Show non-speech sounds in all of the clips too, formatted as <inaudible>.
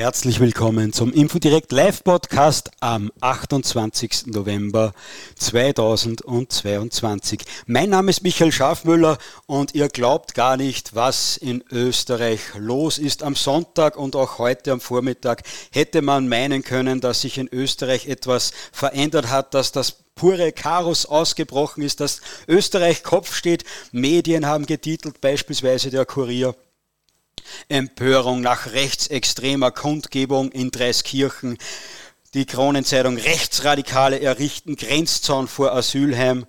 Herzlich willkommen zum Infodirect Live Podcast am 28. November 2022. Mein Name ist Michael Schafmüller und ihr glaubt gar nicht, was in Österreich los ist. Am Sonntag und auch heute am Vormittag hätte man meinen können, dass sich in Österreich etwas verändert hat, dass das pure Chaos ausgebrochen ist, dass Österreich Kopf steht. Medien haben getitelt, beispielsweise der Kurier Empörung nach rechtsextremer Kundgebung in Dreiskirchen. Die Kronenzeitung Rechtsradikale errichten Grenzzaun vor Asylheim.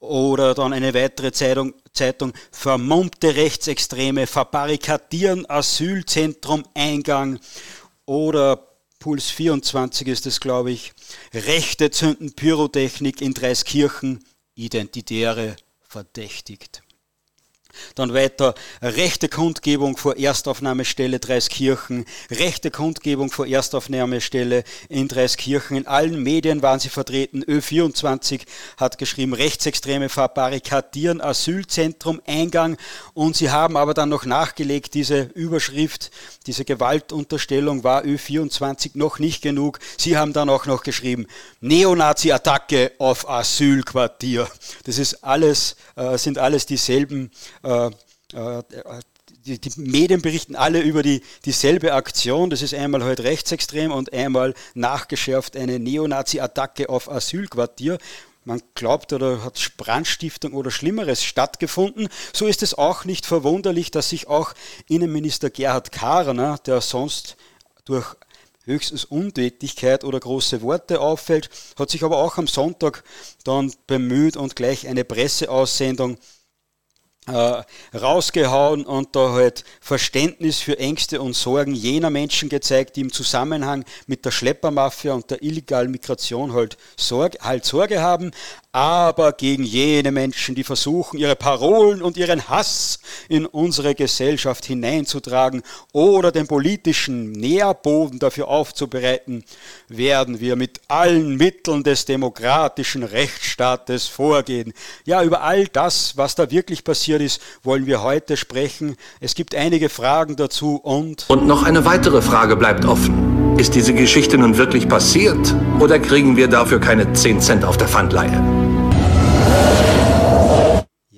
Oder dann eine weitere Zeitung, Zeitung Vermummte Rechtsextreme verbarrikadieren Asylzentrum Eingang. Oder Puls 24 ist es, glaube ich. Rechte zünden Pyrotechnik in Dreiskirchen. Identitäre verdächtigt. Dann weiter rechte Kundgebung vor Erstaufnahmestelle Dreiskirchen, rechte Kundgebung vor Erstaufnahmestelle in Dreiskirchen. In allen Medien waren sie vertreten. Ö24 hat geschrieben, Rechtsextreme verbarrikadieren Asylzentrum Eingang und sie haben aber dann noch nachgelegt, diese Überschrift, diese Gewaltunterstellung war Ö24 noch nicht genug. Sie haben dann auch noch geschrieben, Neonazi-Attacke auf Asylquartier. Das ist alles, äh, sind alles dieselben die, die, Medien berichten alle über die, dieselbe Aktion. Das ist einmal heute halt rechtsextrem und einmal nachgeschärft eine Neonazi-Attacke auf Asylquartier. Man glaubt oder hat Brandstiftung oder Schlimmeres stattgefunden. So ist es auch nicht verwunderlich, dass sich auch Innenminister Gerhard Karner, der sonst durch höchstens Untätigkeit oder große Worte auffällt, hat sich aber auch am Sonntag dann bemüht und gleich eine Presseaussendung äh, rausgehauen und da halt Verständnis für Ängste und Sorgen jener Menschen gezeigt, die im Zusammenhang mit der Schleppermafia und der illegalen Migration halt Sorge, halt Sorge haben, aber gegen jene Menschen, die versuchen, ihre Parolen und ihren Hass in unsere Gesellschaft hineinzutragen oder den politischen Nährboden dafür aufzubereiten, werden wir mit allen Mitteln des demokratischen Rechtsstaates vorgehen. Ja, über all das, was da wirklich passiert ist, wollen wir heute sprechen. Es gibt einige Fragen dazu und... Und noch eine weitere Frage bleibt offen. Ist diese Geschichte nun wirklich passiert oder kriegen wir dafür keine 10 Cent auf der Pfandleihe?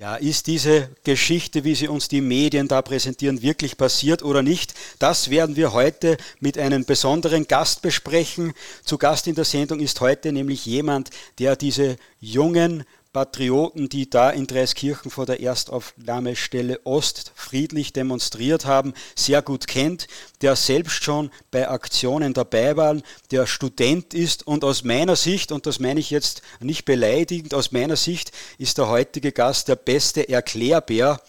Ja, ist diese Geschichte, wie sie uns die Medien da präsentieren, wirklich passiert oder nicht? Das werden wir heute mit einem besonderen Gast besprechen. Zu Gast in der Sendung ist heute nämlich jemand, der diese jungen Patrioten, die da in Dreiskirchen vor der Erstaufnahmestelle Ost friedlich demonstriert haben, sehr gut kennt, der selbst schon bei Aktionen dabei war, der Student ist und aus meiner Sicht, und das meine ich jetzt nicht beleidigend, aus meiner Sicht ist der heutige Gast der beste Erklärbär,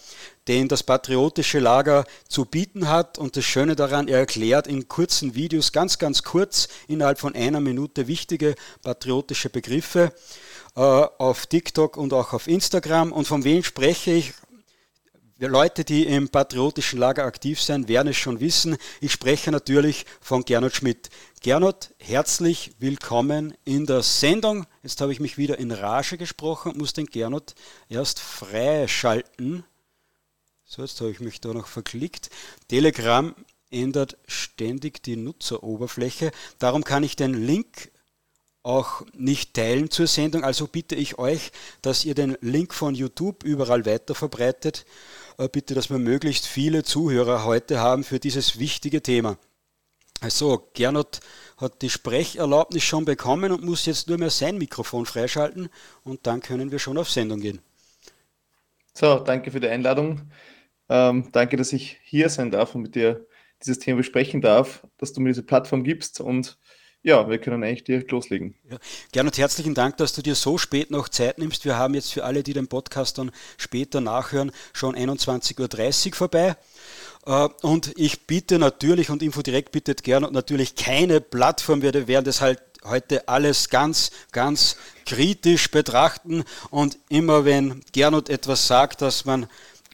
den das patriotische Lager zu bieten hat. Und das Schöne daran, er erklärt in kurzen Videos, ganz, ganz kurz, innerhalb von einer Minute wichtige patriotische Begriffe. Äh, auf TikTok und auch auf Instagram. Und von wem spreche ich? Leute, die im patriotischen Lager aktiv sind, werden es schon wissen. Ich spreche natürlich von Gernot Schmidt. Gernot, herzlich willkommen in der Sendung. Jetzt habe ich mich wieder in Rage gesprochen und muss den Gernot erst freischalten. So, jetzt habe ich mich da noch verklickt. Telegram ändert ständig die Nutzeroberfläche. Darum kann ich den Link auch nicht teilen zur Sendung. Also bitte ich euch, dass ihr den Link von YouTube überall weiter verbreitet. Äh, bitte, dass wir möglichst viele Zuhörer heute haben für dieses wichtige Thema. Also, Gernot hat die Sprecherlaubnis schon bekommen und muss jetzt nur mehr sein Mikrofon freischalten und dann können wir schon auf Sendung gehen. So, danke für die Einladung. Ähm, danke, dass ich hier sein darf und mit dir dieses Thema besprechen darf, dass du mir diese Plattform gibst und ja, wir können eigentlich direkt loslegen. Ja, gerne und herzlichen Dank, dass du dir so spät noch Zeit nimmst. Wir haben jetzt für alle, die den Podcast dann später nachhören, schon 21.30 Uhr vorbei. Äh, und ich bitte natürlich, und Infodirekt bittet gerne, und natürlich keine Plattform, wir werden das halt heute alles ganz, ganz kritisch betrachten. Und immer wenn Gernot etwas sagt, dass man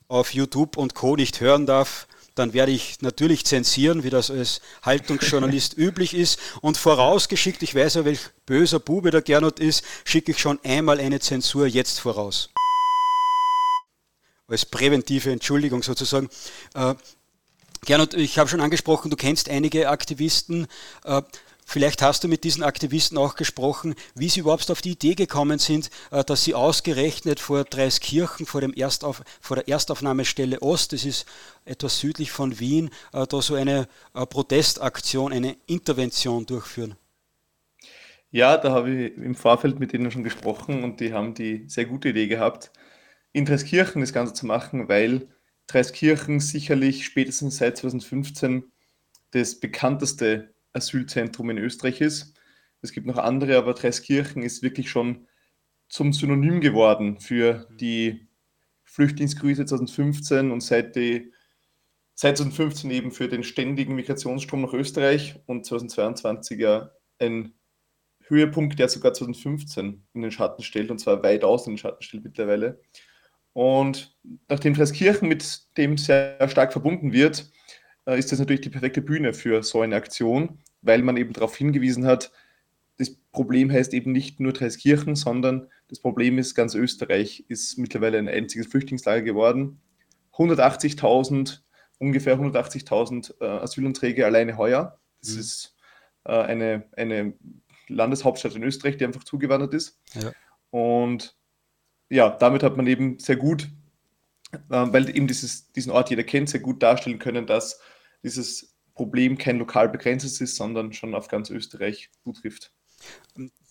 auf YouTube und Co. nicht hören darf, dann werde ich natürlich zensieren, wie das als Haltungsjournalist <laughs> üblich ist. Und vorausgeschickt, ich weiß ja, welch böser Bube der Gernot ist, schicke ich schon einmal eine Zensur jetzt voraus. Als präventive Entschuldigung sozusagen. Äh, Gernot, ich habe schon angesprochen, du kennst einige Aktivisten. Äh, vielleicht hast du mit diesen Aktivisten auch gesprochen, wie sie überhaupt auf die Idee gekommen sind, äh, dass sie ausgerechnet vor Dreiskirchen, vor, dem Erstauf, vor der Erstaufnahmestelle Ost, das ist etwas südlich von Wien, äh, da so eine Protestaktion, eine Intervention durchführen. Ja, da habe ich im Vorfeld mit denen schon gesprochen und die haben die sehr gute Idee gehabt, in Dreiskirchen das Ganze zu machen, weil Dreiskirchen sicherlich spätestens seit 2015 das bekannteste Asylzentrum in Österreich ist. Es gibt noch andere, aber Dreiskirchen ist wirklich schon zum Synonym geworden für die Flüchtlingskrise 2015 und seit, die, seit 2015 eben für den ständigen Migrationsstrom nach Österreich und 2022 ja ein Höhepunkt, der sogar 2015 in den Schatten stellt und zwar weit aus in den Schatten stellt mittlerweile. Und nachdem Treskirchen mit dem sehr stark verbunden wird, ist das natürlich die perfekte Bühne für so eine Aktion, weil man eben darauf hingewiesen hat, das Problem heißt eben nicht nur Treskirchen, sondern das Problem ist, ganz Österreich ist mittlerweile ein einziges Flüchtlingslager geworden. 180.000, ungefähr 180.000 äh, Asylanträge alleine heuer. Das mhm. ist äh, eine, eine Landeshauptstadt in Österreich, die einfach zugewandert ist. Ja. Und ja, damit hat man eben sehr gut, äh, weil eben dieses, diesen Ort jeder kennt, sehr gut darstellen können, dass dieses Problem kein lokal begrenztes ist, sondern schon auf ganz Österreich zutrifft.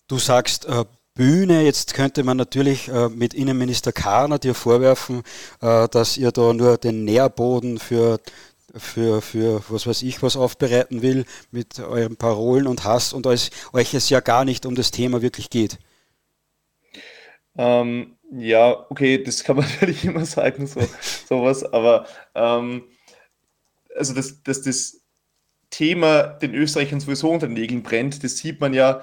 Du sagst äh, Bühne, jetzt könnte man natürlich äh, mit Innenminister Karner dir vorwerfen, äh, dass ihr da nur den Nährboden für für, für was weiß ich was aufbereiten will mit euren Parolen und Hass und euch, euch es ja gar nicht um das Thema wirklich geht. Ähm, ja, okay, das kann man <laughs> natürlich immer sagen, so, sowas, aber ähm, also dass, dass das Thema den Österreichern sowieso unter den Nägeln brennt, das sieht man ja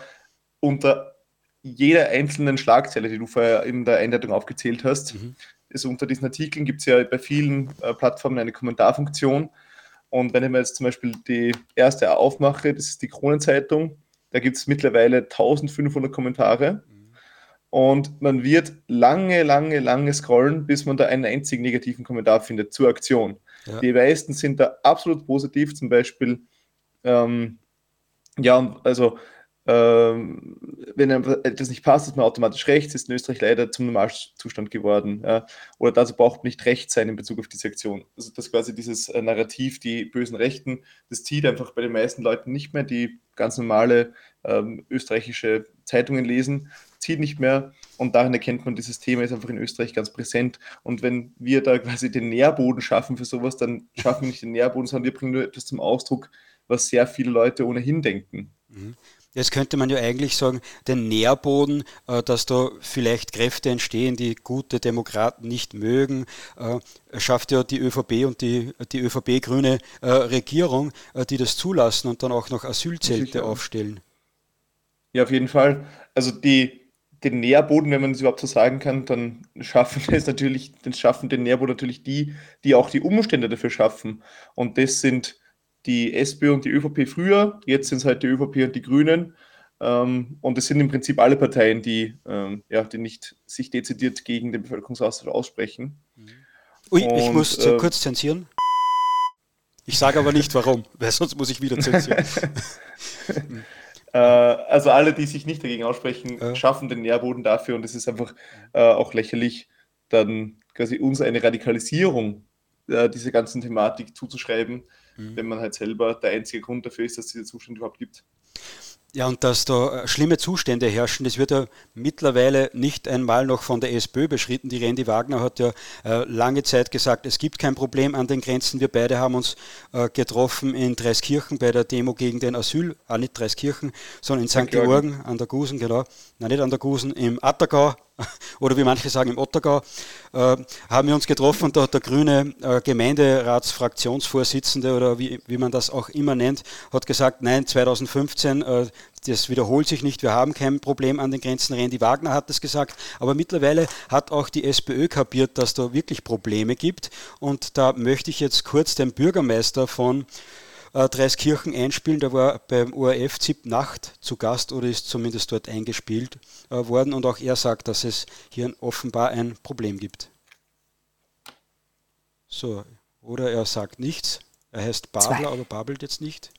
unter jeder einzelnen Schlagzeile, die du vorher in der Einleitung aufgezählt hast. Mhm. Also unter diesen Artikeln gibt es ja bei vielen äh, Plattformen eine Kommentarfunktion. Und wenn ich mir jetzt zum Beispiel die erste aufmache, das ist die Kronenzeitung, da gibt es mittlerweile 1500 Kommentare. Mhm und man wird lange, lange, lange scrollen, bis man da einen einzigen negativen Kommentar findet zur Aktion. Ja. Die meisten sind da absolut positiv, zum Beispiel, ähm, ja, also ähm, wenn etwas nicht passt, ist man automatisch rechts, ist in Österreich leider zum Normalzustand geworden. Ja? Oder dazu braucht man nicht recht sein in Bezug auf diese Aktion. Also das quasi dieses äh, Narrativ, die bösen Rechten, das zieht einfach bei den meisten Leuten nicht mehr, die ganz normale ähm, österreichische Zeitungen lesen, zieht nicht mehr und darin erkennt man, dieses Thema ist einfach in Österreich ganz präsent und wenn wir da quasi den Nährboden schaffen für sowas, dann schaffen wir nicht den Nährboden, sondern wir bringen nur etwas zum Ausdruck, was sehr viele Leute ohnehin denken. Mhm. Jetzt könnte man ja eigentlich sagen, den Nährboden, äh, dass da vielleicht Kräfte entstehen, die gute Demokraten nicht mögen, äh, schafft ja die ÖVP und die, die ÖVP-grüne äh, Regierung, die das zulassen und dann auch noch Asylzelte aufstellen. Ja, auf jeden Fall. Also die, den Nährboden, wenn man es überhaupt so sagen kann, dann schaffen es natürlich, dann schaffen den Nährboden natürlich die, die auch die Umstände dafür schaffen. Und das sind die SPÖ und die ÖVP früher, jetzt sind es halt die ÖVP und die Grünen. Ähm, und es sind im Prinzip alle Parteien, die, ähm, ja, die nicht sich dezidiert gegen den Bevölkerungsaustausch aussprechen. Ui, und, ich muss äh, kurz zensieren. Ich sage aber nicht warum, weil sonst muss ich wieder zensieren. <laughs> Äh, also alle, die sich nicht dagegen aussprechen, ja. schaffen den Nährboden dafür und es ist einfach äh, auch lächerlich, dann quasi uns eine Radikalisierung äh, dieser ganzen Thematik zuzuschreiben, mhm. wenn man halt selber der einzige Grund dafür ist, dass es diese Zustände überhaupt gibt. Ja, und dass da äh, schlimme Zustände herrschen, das wird ja mittlerweile nicht einmal noch von der SPÖ beschritten. Die Randy Wagner hat ja äh, lange Zeit gesagt, es gibt kein Problem an den Grenzen. Wir beide haben uns äh, getroffen in Dreiskirchen bei der Demo gegen den Asyl, auch nicht Dreiskirchen, sondern in St. Georgen an der Gusen, genau. Nein, nicht an der Gusen, im Attergau, <laughs> oder wie manche sagen im Ottergau, äh, haben wir uns getroffen und da hat der grüne äh, Gemeinderatsfraktionsvorsitzende oder wie, wie man das auch immer nennt, hat gesagt, nein, 2015, äh, das wiederholt sich nicht, wir haben kein Problem an den Grenzen. Randy Wagner hat das gesagt, aber mittlerweile hat auch die SPÖ kapiert, dass da wirklich Probleme gibt und da möchte ich jetzt kurz den Bürgermeister von äh, Dreiskirchen einspielen. Der war beim ORF ZIP Nacht zu Gast oder ist zumindest dort eingespielt äh, worden und auch er sagt, dass es hier offenbar ein Problem gibt. So, oder er sagt nichts. Er heißt Babler, aber babelt jetzt nicht.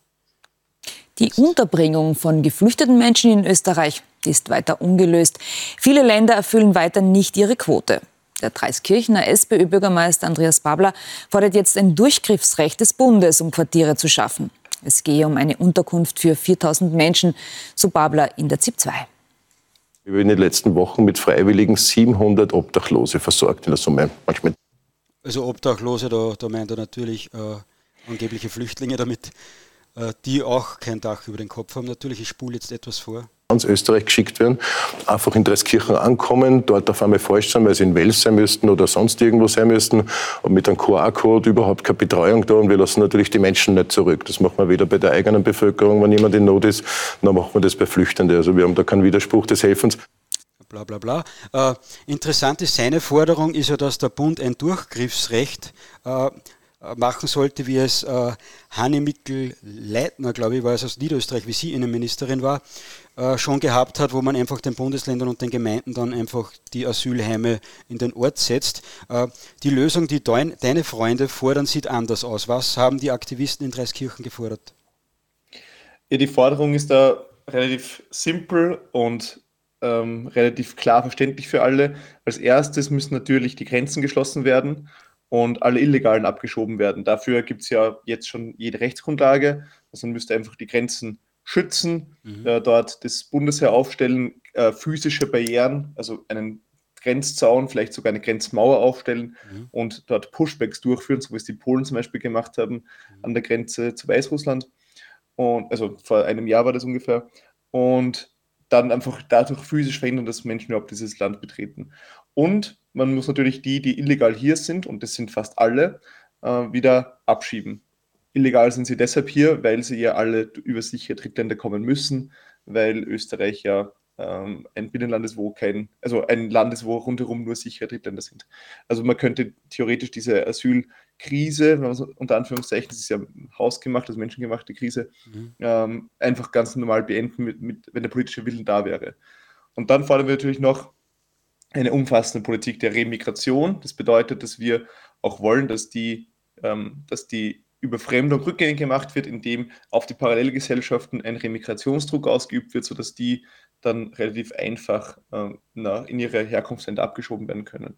Die Unterbringung von geflüchteten Menschen in Österreich ist weiter ungelöst. Viele Länder erfüllen weiter nicht ihre Quote. Der Dreiskirchener SPÖ-Bürgermeister Andreas Babler fordert jetzt ein Durchgriffsrecht des Bundes, um Quartiere zu schaffen. Es gehe um eine Unterkunft für 4000 Menschen, so Babler in der ZIP 2. Wir haben in den letzten Wochen mit Freiwilligen 700 Obdachlose versorgt in der Summe. Manchmal also Obdachlose, da, da meint er natürlich äh, angebliche Flüchtlinge damit, äh, die auch kein Dach über den Kopf haben. Natürlich, ich spule jetzt etwas vor ganz Österreich geschickt werden, einfach in Dreiskirchen ankommen, dort auf einmal falsch sein, weil sie in Wels sein müssten oder sonst irgendwo sein müssten und mit einem QR-Code überhaupt keine Betreuung da und wir lassen natürlich die Menschen nicht zurück. Das machen wir weder bei der eigenen Bevölkerung, wenn jemand in Not ist, noch machen wir das bei Flüchtenden. Also wir haben da keinen Widerspruch des Helfens. Bla bla bla. Äh, interessant ist, seine Forderung ist ja, dass der Bund ein Durchgriffsrecht äh, machen sollte, wie es äh, Hanne Mickel-Leitner, glaube ich, war es aus Niederösterreich, wie sie Innenministerin war, äh, schon gehabt hat, wo man einfach den Bundesländern und den Gemeinden dann einfach die Asylheime in den Ort setzt. Äh, die Lösung, die dein, deine Freunde fordern, sieht anders aus. Was haben die Aktivisten in Dreiskirchen gefordert? Ja, die Forderung ist da relativ simpel und ähm, relativ klar verständlich für alle. Als erstes müssen natürlich die Grenzen geschlossen werden und alle Illegalen abgeschoben werden. Dafür gibt es ja jetzt schon jede Rechtsgrundlage. Also man müsste einfach die Grenzen schützen, mhm. äh, dort das Bundesheer aufstellen, äh, physische Barrieren, also einen Grenzzaun, vielleicht sogar eine Grenzmauer aufstellen mhm. und dort Pushbacks durchführen, so wie es die Polen zum Beispiel gemacht haben mhm. an der Grenze zu Weißrussland. Und, also vor einem Jahr war das ungefähr. Und dann einfach dadurch physisch verhindern, dass Menschen überhaupt dieses Land betreten. Und man muss natürlich die, die illegal hier sind, und das sind fast alle, äh, wieder abschieben. Illegal sind sie deshalb hier, weil sie ja alle über sichere Drittländer kommen müssen, weil Österreich ja ähm, ein Binnenland ist, wo kein, also ein Land ist, wo rundherum nur sichere Drittländer sind. Also man könnte theoretisch diese Asylkrise, unter Anführungszeichen, das ist ja hausgemacht, also menschengemachte Krise, mhm. ähm, einfach ganz normal beenden, mit, mit, wenn der politische Willen da wäre. Und dann fordern wir natürlich noch eine umfassende Politik der Remigration. Das bedeutet, dass wir auch wollen, dass die, ähm, dass die Überfremdung rückgängig gemacht wird, indem auf die Parallelgesellschaften ein Remigrationsdruck ausgeübt wird, sodass die dann relativ einfach äh, na, in ihre Herkunftsländer abgeschoben werden können.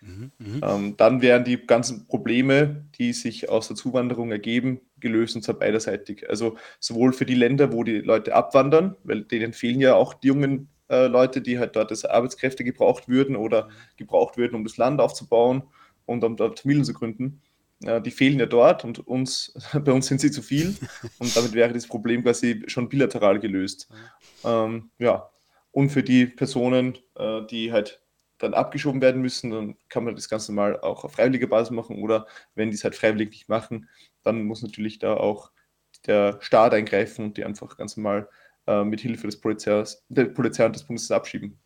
Mhm, mh. ähm, dann wären die ganzen Probleme, die sich aus der Zuwanderung ergeben, gelöst und zwar beiderseitig. Also sowohl für die Länder, wo die Leute abwandern, weil denen fehlen ja auch die jungen äh, Leute, die halt dort als Arbeitskräfte gebraucht würden oder gebraucht würden, um das Land aufzubauen und um dort Familien zu gründen. Äh, die fehlen ja dort und uns, <laughs> bei uns sind sie zu viel und <laughs> damit wäre das Problem quasi schon bilateral gelöst. Ähm, ja, und für die Personen, äh, die halt dann abgeschoben werden müssen, dann kann man das Ganze mal auch auf freiwilliger Basis machen oder wenn die es halt freiwillig nicht machen, dann muss natürlich da auch der Staat eingreifen und die einfach ganz normal äh, mit Hilfe des Polizeis, der Polizei und des Bundes abschieben.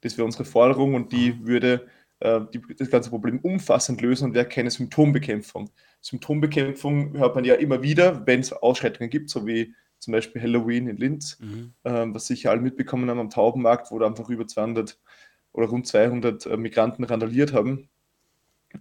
Das wäre unsere Forderung und die würde äh, die, das ganze Problem umfassend lösen und wäre keine Symptombekämpfung. Symptombekämpfung hört man ja immer wieder, wenn es Ausschreitungen gibt, so wie zum Beispiel Halloween in Linz, mhm. äh, was sicher alle mitbekommen haben am Taubenmarkt, wo da einfach über 200 oder rund 200 äh, Migranten randaliert haben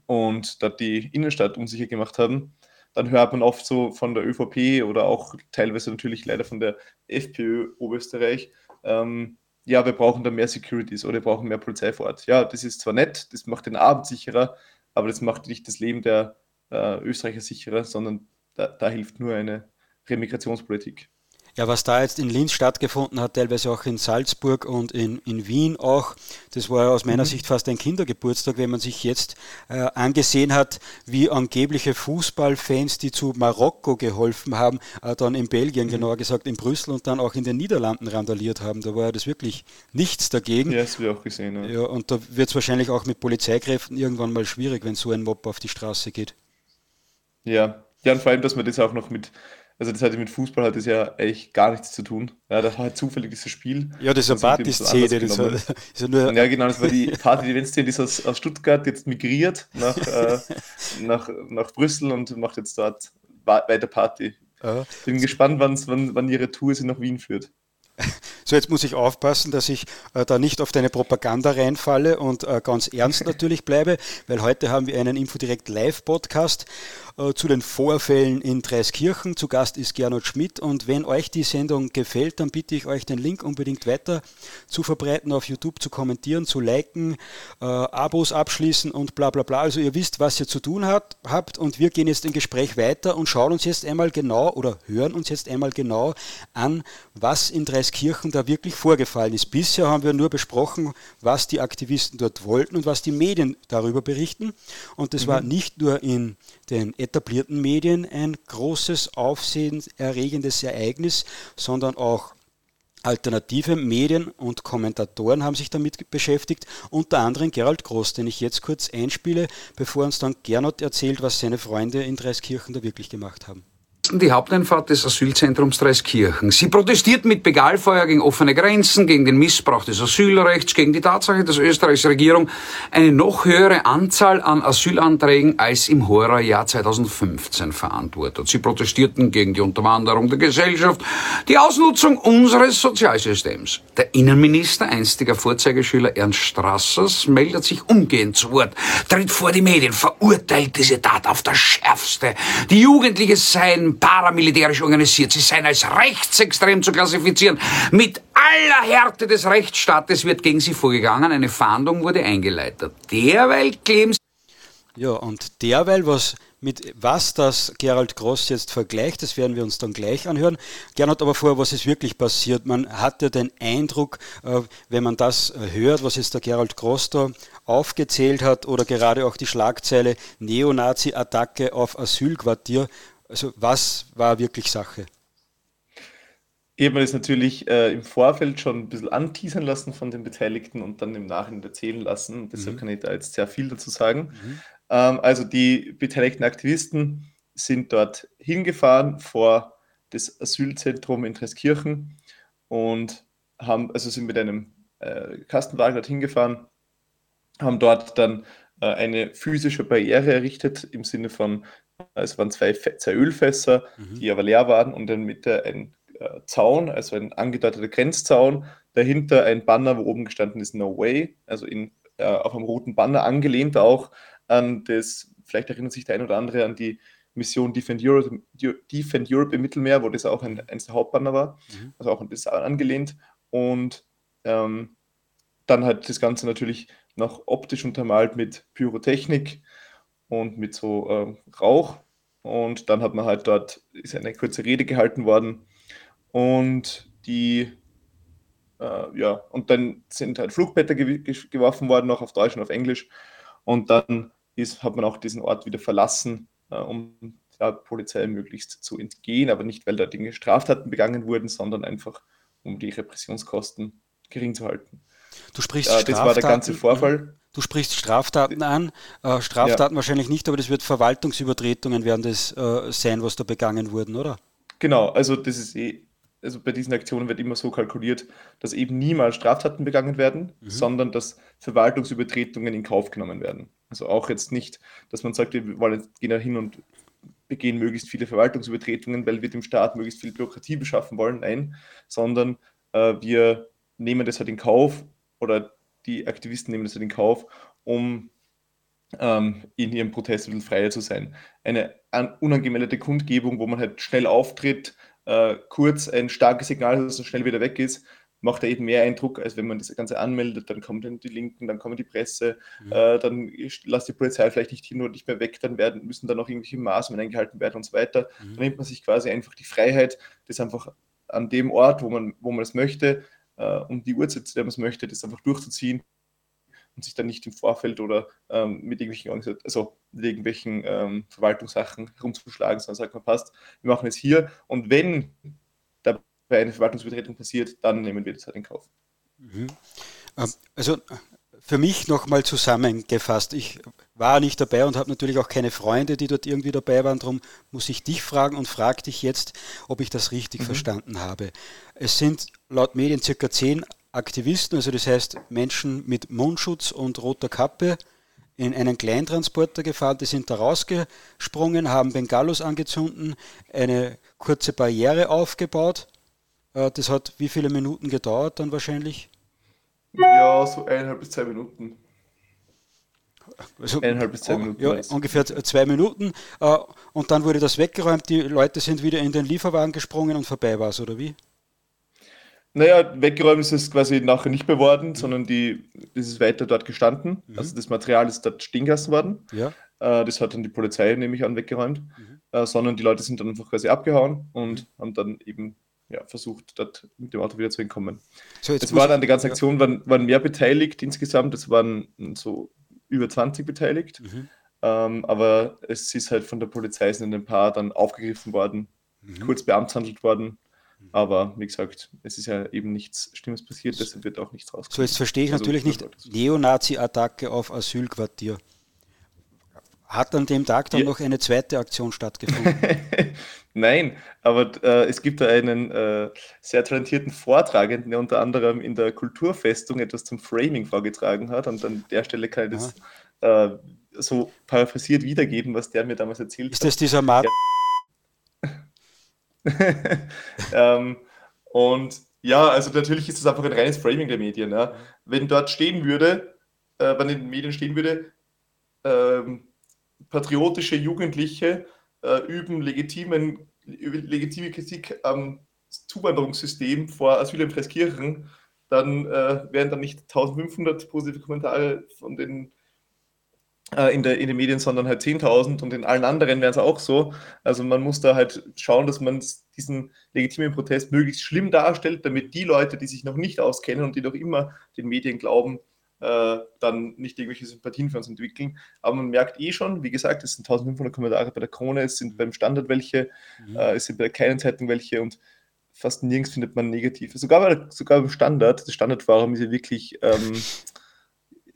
und da die Innenstadt unsicher gemacht haben dann hört man oft so von der ÖVP oder auch teilweise natürlich leider von der FPÖ Oberösterreich, ähm, ja, wir brauchen da mehr Securities oder wir brauchen mehr Polizei vor Ort. Ja, das ist zwar nett, das macht den Abend sicherer, aber das macht nicht das Leben der äh, Österreicher sicherer, sondern da, da hilft nur eine Remigrationspolitik. Ja, was da jetzt in Linz stattgefunden hat, teilweise auch in Salzburg und in, in Wien auch, das war aus meiner mhm. Sicht fast ein Kindergeburtstag, wenn man sich jetzt äh, angesehen hat, wie angebliche Fußballfans, die zu Marokko geholfen haben, äh, dann in Belgien, mhm. genauer gesagt in Brüssel und dann auch in den Niederlanden randaliert haben. Da war ja das wirklich nichts dagegen. Ja, das ich auch gesehen. Ja, ja und da wird es wahrscheinlich auch mit Polizeikräften irgendwann mal schwierig, wenn so ein Mob auf die Straße geht. Ja, ja, und vor allem, dass man das auch noch mit also das hatte mit Fußball hat das ja eigentlich gar nichts zu tun. Ja, das war halt zufällig dieses Spiel. Ja, das ist eine Partyszene. Das war, ist ja, nur ja, genau, das war die Party-Event-Szene, die ist aus, aus, Stuttgart jetzt migriert nach, äh, <laughs> nach, nach Brüssel und macht jetzt dort weiter Party. Ja. Bin gespannt, wann, wann ihre Tour sie nach Wien führt. So, jetzt muss ich aufpassen, dass ich äh, da nicht auf deine Propaganda reinfalle und äh, ganz ernst <laughs> natürlich bleibe, weil heute haben wir einen Infodirekt Live-Podcast zu den Vorfällen in Dreiskirchen. Zu Gast ist Gernot Schmidt und wenn euch die Sendung gefällt, dann bitte ich euch den Link unbedingt weiter zu verbreiten, auf YouTube zu kommentieren, zu liken, äh, Abos abschließen und bla bla bla. Also ihr wisst, was ihr zu tun hat, habt und wir gehen jetzt im Gespräch weiter und schauen uns jetzt einmal genau oder hören uns jetzt einmal genau an, was in Dreiskirchen da wirklich vorgefallen ist. Bisher haben wir nur besprochen, was die Aktivisten dort wollten und was die Medien darüber berichten. Und das mhm. war nicht nur in den etablierten Medien ein großes, aufsehenerregendes Ereignis, sondern auch Alternative Medien und Kommentatoren haben sich damit beschäftigt, unter anderem Gerald Groß, den ich jetzt kurz einspiele, bevor uns dann Gernot erzählt, was seine Freunde in Dreiskirchen da wirklich gemacht haben die Haupteinfahrt des Asylzentrums Dreiskirchen. Sie protestierten mit Begalfeuer gegen offene Grenzen, gegen den Missbrauch des Asylrechts, gegen die Tatsache, dass Österreichs Regierung eine noch höhere Anzahl an Asylanträgen als im Horrorjahr 2015 verantwortet. Sie protestierten gegen die Unterwanderung der Gesellschaft, die Ausnutzung unseres Sozialsystems. Der Innenminister, einstiger Vorzeigeschüler Ernst Strassers, meldet sich umgehend zu Wort, tritt vor die Medien, verurteilt diese Tat auf das Schärfste. Die Jugendliche seien paramilitärisch organisiert. Sie seien als rechtsextrem zu klassifizieren. Mit aller Härte des Rechtsstaates wird gegen sie vorgegangen. Eine Fahndung wurde eingeleitet. Derweil kleben sie ja, und derweil, was, mit was das Gerald Gross jetzt vergleicht, das werden wir uns dann gleich anhören. Gernot, aber vorher, was ist wirklich passiert? Man hat ja den Eindruck, äh, wenn man das hört, was jetzt der Gerald Gross da aufgezählt hat, oder gerade auch die Schlagzeile Neonazi-Attacke auf Asylquartier, also was war wirklich Sache? Ich habe mir das natürlich äh, im Vorfeld schon ein bisschen anteasern lassen von den Beteiligten und dann im Nachhinein erzählen lassen. Deshalb mhm. kann ich da jetzt sehr viel dazu sagen. Mhm. Ähm, also die beteiligten Aktivisten sind dort hingefahren vor das Asylzentrum in Treskirchen und haben, also sind mit einem äh, Kastenwagen dort hingefahren, haben dort dann äh, eine physische Barriere errichtet im Sinne von es waren zwei, zwei Ölfässer, mhm. die aber leer waren und in der Mitte ein äh, Zaun, also ein angedeuteter Grenzzaun. Dahinter ein Banner, wo oben gestanden ist No Way, also in, äh, auf einem roten Banner angelehnt auch an das, vielleicht erinnert sich der ein oder andere an die Mission Defend Europe, Defend Europe im Mittelmeer, wo das auch ein, eines der Hauptbanner war, mhm. also auch an das angelehnt. Und ähm, dann hat das Ganze natürlich noch optisch untermalt mit Pyrotechnik und mit so äh, Rauch. Und dann hat man halt dort, ist eine kurze Rede gehalten worden. Und die, äh, ja, und dann sind halt Flugblätter ge geworfen worden, auch auf Deutsch und auf Englisch. Und dann ist, hat man auch diesen Ort wieder verlassen, äh, um der Polizei möglichst zu entgehen, aber nicht, weil da Dinge Straftaten begangen wurden, sondern einfach, um die Repressionskosten gering zu halten. Du sprichst äh, Das war der ganze Vorfall. Du sprichst Straftaten an, äh, Straftaten ja. wahrscheinlich nicht, aber das wird Verwaltungsübertretungen werden das äh, sein, was da begangen wurden, oder? Genau, also das ist eh, also bei diesen Aktionen wird immer so kalkuliert, dass eben niemals Straftaten begangen werden, mhm. sondern dass Verwaltungsübertretungen in Kauf genommen werden. Also auch jetzt nicht, dass man sagt, wir wollen gehen da hin und begehen möglichst viele Verwaltungsübertretungen, weil wir dem Staat möglichst viel Bürokratie beschaffen wollen. Nein, sondern äh, wir nehmen das halt in Kauf oder die Aktivisten nehmen das halt in Kauf, um ähm, in ihrem Protest ein bisschen freier zu sein. Eine unangemeldete Kundgebung, wo man halt schnell auftritt, äh, kurz ein starkes Signal, dass es schnell wieder weg ist, macht da eben mehr Eindruck, als wenn man das Ganze anmeldet, dann kommen dann die Linken, dann kommen die Presse, mhm. äh, dann lässt die Polizei vielleicht nicht hin oder nicht mehr weg, dann werden, müssen dann noch irgendwelche Maßnahmen eingehalten werden und so weiter. Mhm. Dann nimmt man sich quasi einfach die Freiheit, das einfach an dem Ort, wo man, wo man es möchte, äh, um die Uhrzeit, zu der man es möchte, das einfach durchzuziehen und sich dann nicht im Vorfeld oder ähm, mit irgendwelchen, also mit irgendwelchen ähm, Verwaltungssachen herumzuschlagen, sondern sagt man, passt, wir machen es hier und wenn dabei eine Verwaltungsübertretung passiert, dann nehmen wir das halt in Kauf. Mhm. Ähm, also für mich nochmal zusammengefasst, ich war nicht dabei und habe natürlich auch keine Freunde, die dort irgendwie dabei waren. Darum muss ich dich fragen und frage dich jetzt, ob ich das richtig mhm. verstanden habe. Es sind laut Medien circa zehn Aktivisten, also das heißt Menschen mit Mundschutz und roter Kappe, in einen Kleintransporter gefahren, die sind da rausgesprungen, haben Bengalos angezündet, eine kurze Barriere aufgebaut, Äh, das hat wie viele Minuten gedauert dann wahrscheinlich? Ja, so eineinhalb bis zwei Minuten. Also, eineinhalb bis zwei oh, Minuten. Ja, ungefähr zwei Minuten. Äh, und dann wurde das weggeräumt, die Leute sind wieder in den Lieferwagen gesprungen und vorbei war es, oder wie? Naja, weggeräumt ist es quasi nachher nicht mehr worden, sondern die, das ist weiter dort gestanden. Mhm. Also das Material ist dort stehen gelassen worden. Ja. Äh, das hat dann die Polizei nämlich an weggeräumt. Mhm. Äh, sondern die Leute sind dann einfach quasi abgehauen und mhm. haben dann eben ja, versucht, dort mit dem Auto wieder zu entkommen. So, es war dann die ganze Aktion, waren, waren mehr beteiligt insgesamt. Es waren so über 20 beteiligt. Mhm. Ähm, aber es ist halt von der Polizei sind ein paar dann aufgegriffen worden, mhm. kurz beamtshandelt worden. Aber wie gesagt, es ist ja eben nichts Schlimmes passiert, deshalb wird auch nichts rauskommen. So, jetzt verstehe ich also, natürlich nicht Neonazi-Attacke auf Asylquartier. Hat an dem Tag dann ja. noch eine zweite Aktion stattgefunden? <laughs> Nein, aber äh, es gibt da einen äh, sehr talentierten Vortragenden, der unter anderem in der Kulturfestung etwas zum Framing vorgetragen hat. Und an der Stelle kann ich das äh, so paraphrasiert wiedergeben, was der mir damals erzählt Ist hat. Ist das dieser Martin? <laughs> ähm, und ja, also natürlich ist das einfach ein reines Framing der Medien. Ja. Wenn dort stehen würde, äh, wenn in den Medien stehen würde, ähm, patriotische Jugendliche äh, üben legitimen, legitime Kritik am Zuwanderungssystem vor Asyl in Freskirchen, dann äh, wären dann nicht 1500 positive Kommentare von den äh, in, der, in den Medien, sondern halt 10.000 und in allen anderen wären es auch so. Also man muss da halt schauen, dass man diesen legitimen Protest möglichst schlimm darstellt, damit die Leute, die sich noch nicht auskennen und die noch immer den Medien glauben, äh, dann nicht irgendwelche Sympathien für uns entwickeln. Aber man merkt eh schon, wie gesagt, es sind 1500 Kommentare bei der Krone, es sind beim Standard welche, mhm. äh, es sind bei der kleinen Zeitung welche und fast nirgends findet man negative. Sogar, bei, sogar beim Standard, das Standardforum ist ja wirklich, ähm,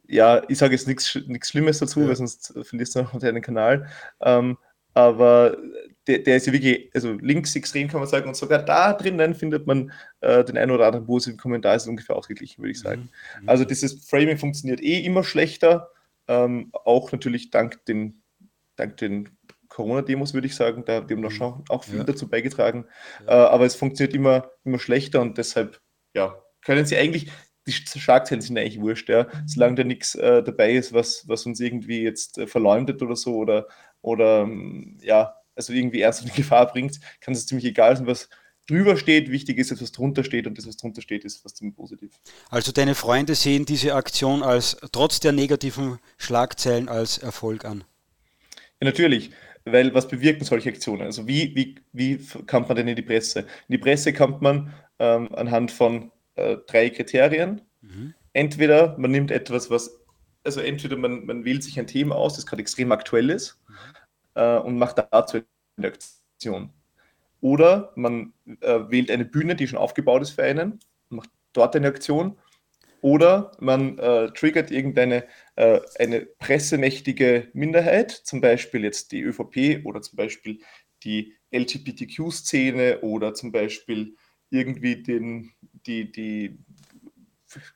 ja, ich sage jetzt nichts Schlimmes dazu, ja. weil sonst verlierst du noch deinen Kanal. Ähm, aber der, der, ist ja wirklich, also linksextrem kann man sagen, und sogar da drinnen findet man äh, den einen oder anderen positiven Kommentar, ist ungefähr ausgeglichen, würde ich sagen. Mhm. Also dieses Framing funktioniert eh immer schlechter, ähm, auch natürlich dank den, dank den Corona-Demos, würde ich sagen, da haben wir noch schon auch viel ja. dazu beigetragen, ja. äh, aber es funktioniert immer, immer schlechter und deshalb, ja, können sie eigentlich, die Schlagzeilen sind eigentlich wurscht, ja. Solange da nichts äh, dabei ist, was, was uns irgendwie jetzt äh, verleumdet oder so oder, oder ähm, ja, also irgendwie ernst in Gefahr bringt, kann es ziemlich egal sein, was drüber steht. Wichtig ist, dass was drunter steht und das, was drunter steht, ist was ziemlich positiv. Also deine Freunde sehen diese Aktion als trotz der negativen Schlagzeilen als Erfolg an. Ja, natürlich. Weil was bewirken solche Aktionen? Also wie, wie, wie kommt man denn in die Presse? In die Presse kommt man ähm, anhand von äh, drei Kriterien. Mhm. Entweder man nimmt etwas, was, also entweder man, man wählt sich ein Thema aus, das gerade extrem aktuell ist. Mhm äh, und macht dazu eine Aktion. Oder man äh, wählt eine Bühne, die schon aufgebaut ist für einen, macht dort eine Aktion. Oder man äh, triggert irgendeine äh, eine pressemächtige Minderheit, zum Beispiel jetzt die ÖVP oder zum Beispiel die LGBTQ-Szene oder zum Beispiel irgendwie den, die, die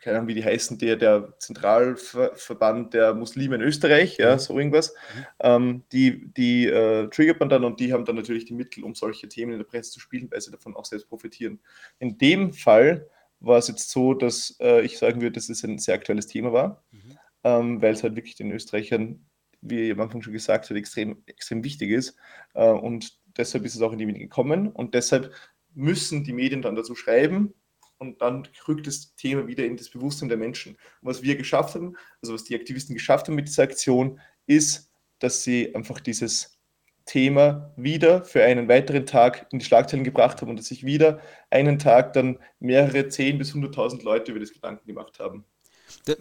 keine Ahnung, wie die heißen, der, der Zentralverband der Muslime in Österreich, ja, so irgendwas, mhm. ähm, die, die äh, triggert man dann und die haben dann natürlich die Mittel, um solche Themen in der Presse zu spielen, weil sie davon auch selbst profitieren. In dem Fall war es jetzt so, dass äh, ich sagen würde, dass es ein sehr aktuelles Thema war, mhm. ähm, weil es halt wirklich den Österreichern, wie am Anfang schon gesagt habe, extrem, extrem wichtig ist. Äh, und deshalb ist es auch in die Medien gekommen und deshalb müssen die Medien dann dazu schreiben, und dann rückt das Thema wieder in das Bewusstsein der Menschen. Und was wir geschafft haben, also was die Aktivisten geschafft haben mit dieser Aktion, ist, dass sie einfach dieses Thema wieder für einen weiteren Tag in die Schlagzeilen gebracht haben und dass sich wieder einen Tag dann mehrere 10.000 bis 100.000 Leute über das Gedanken gemacht haben. Da,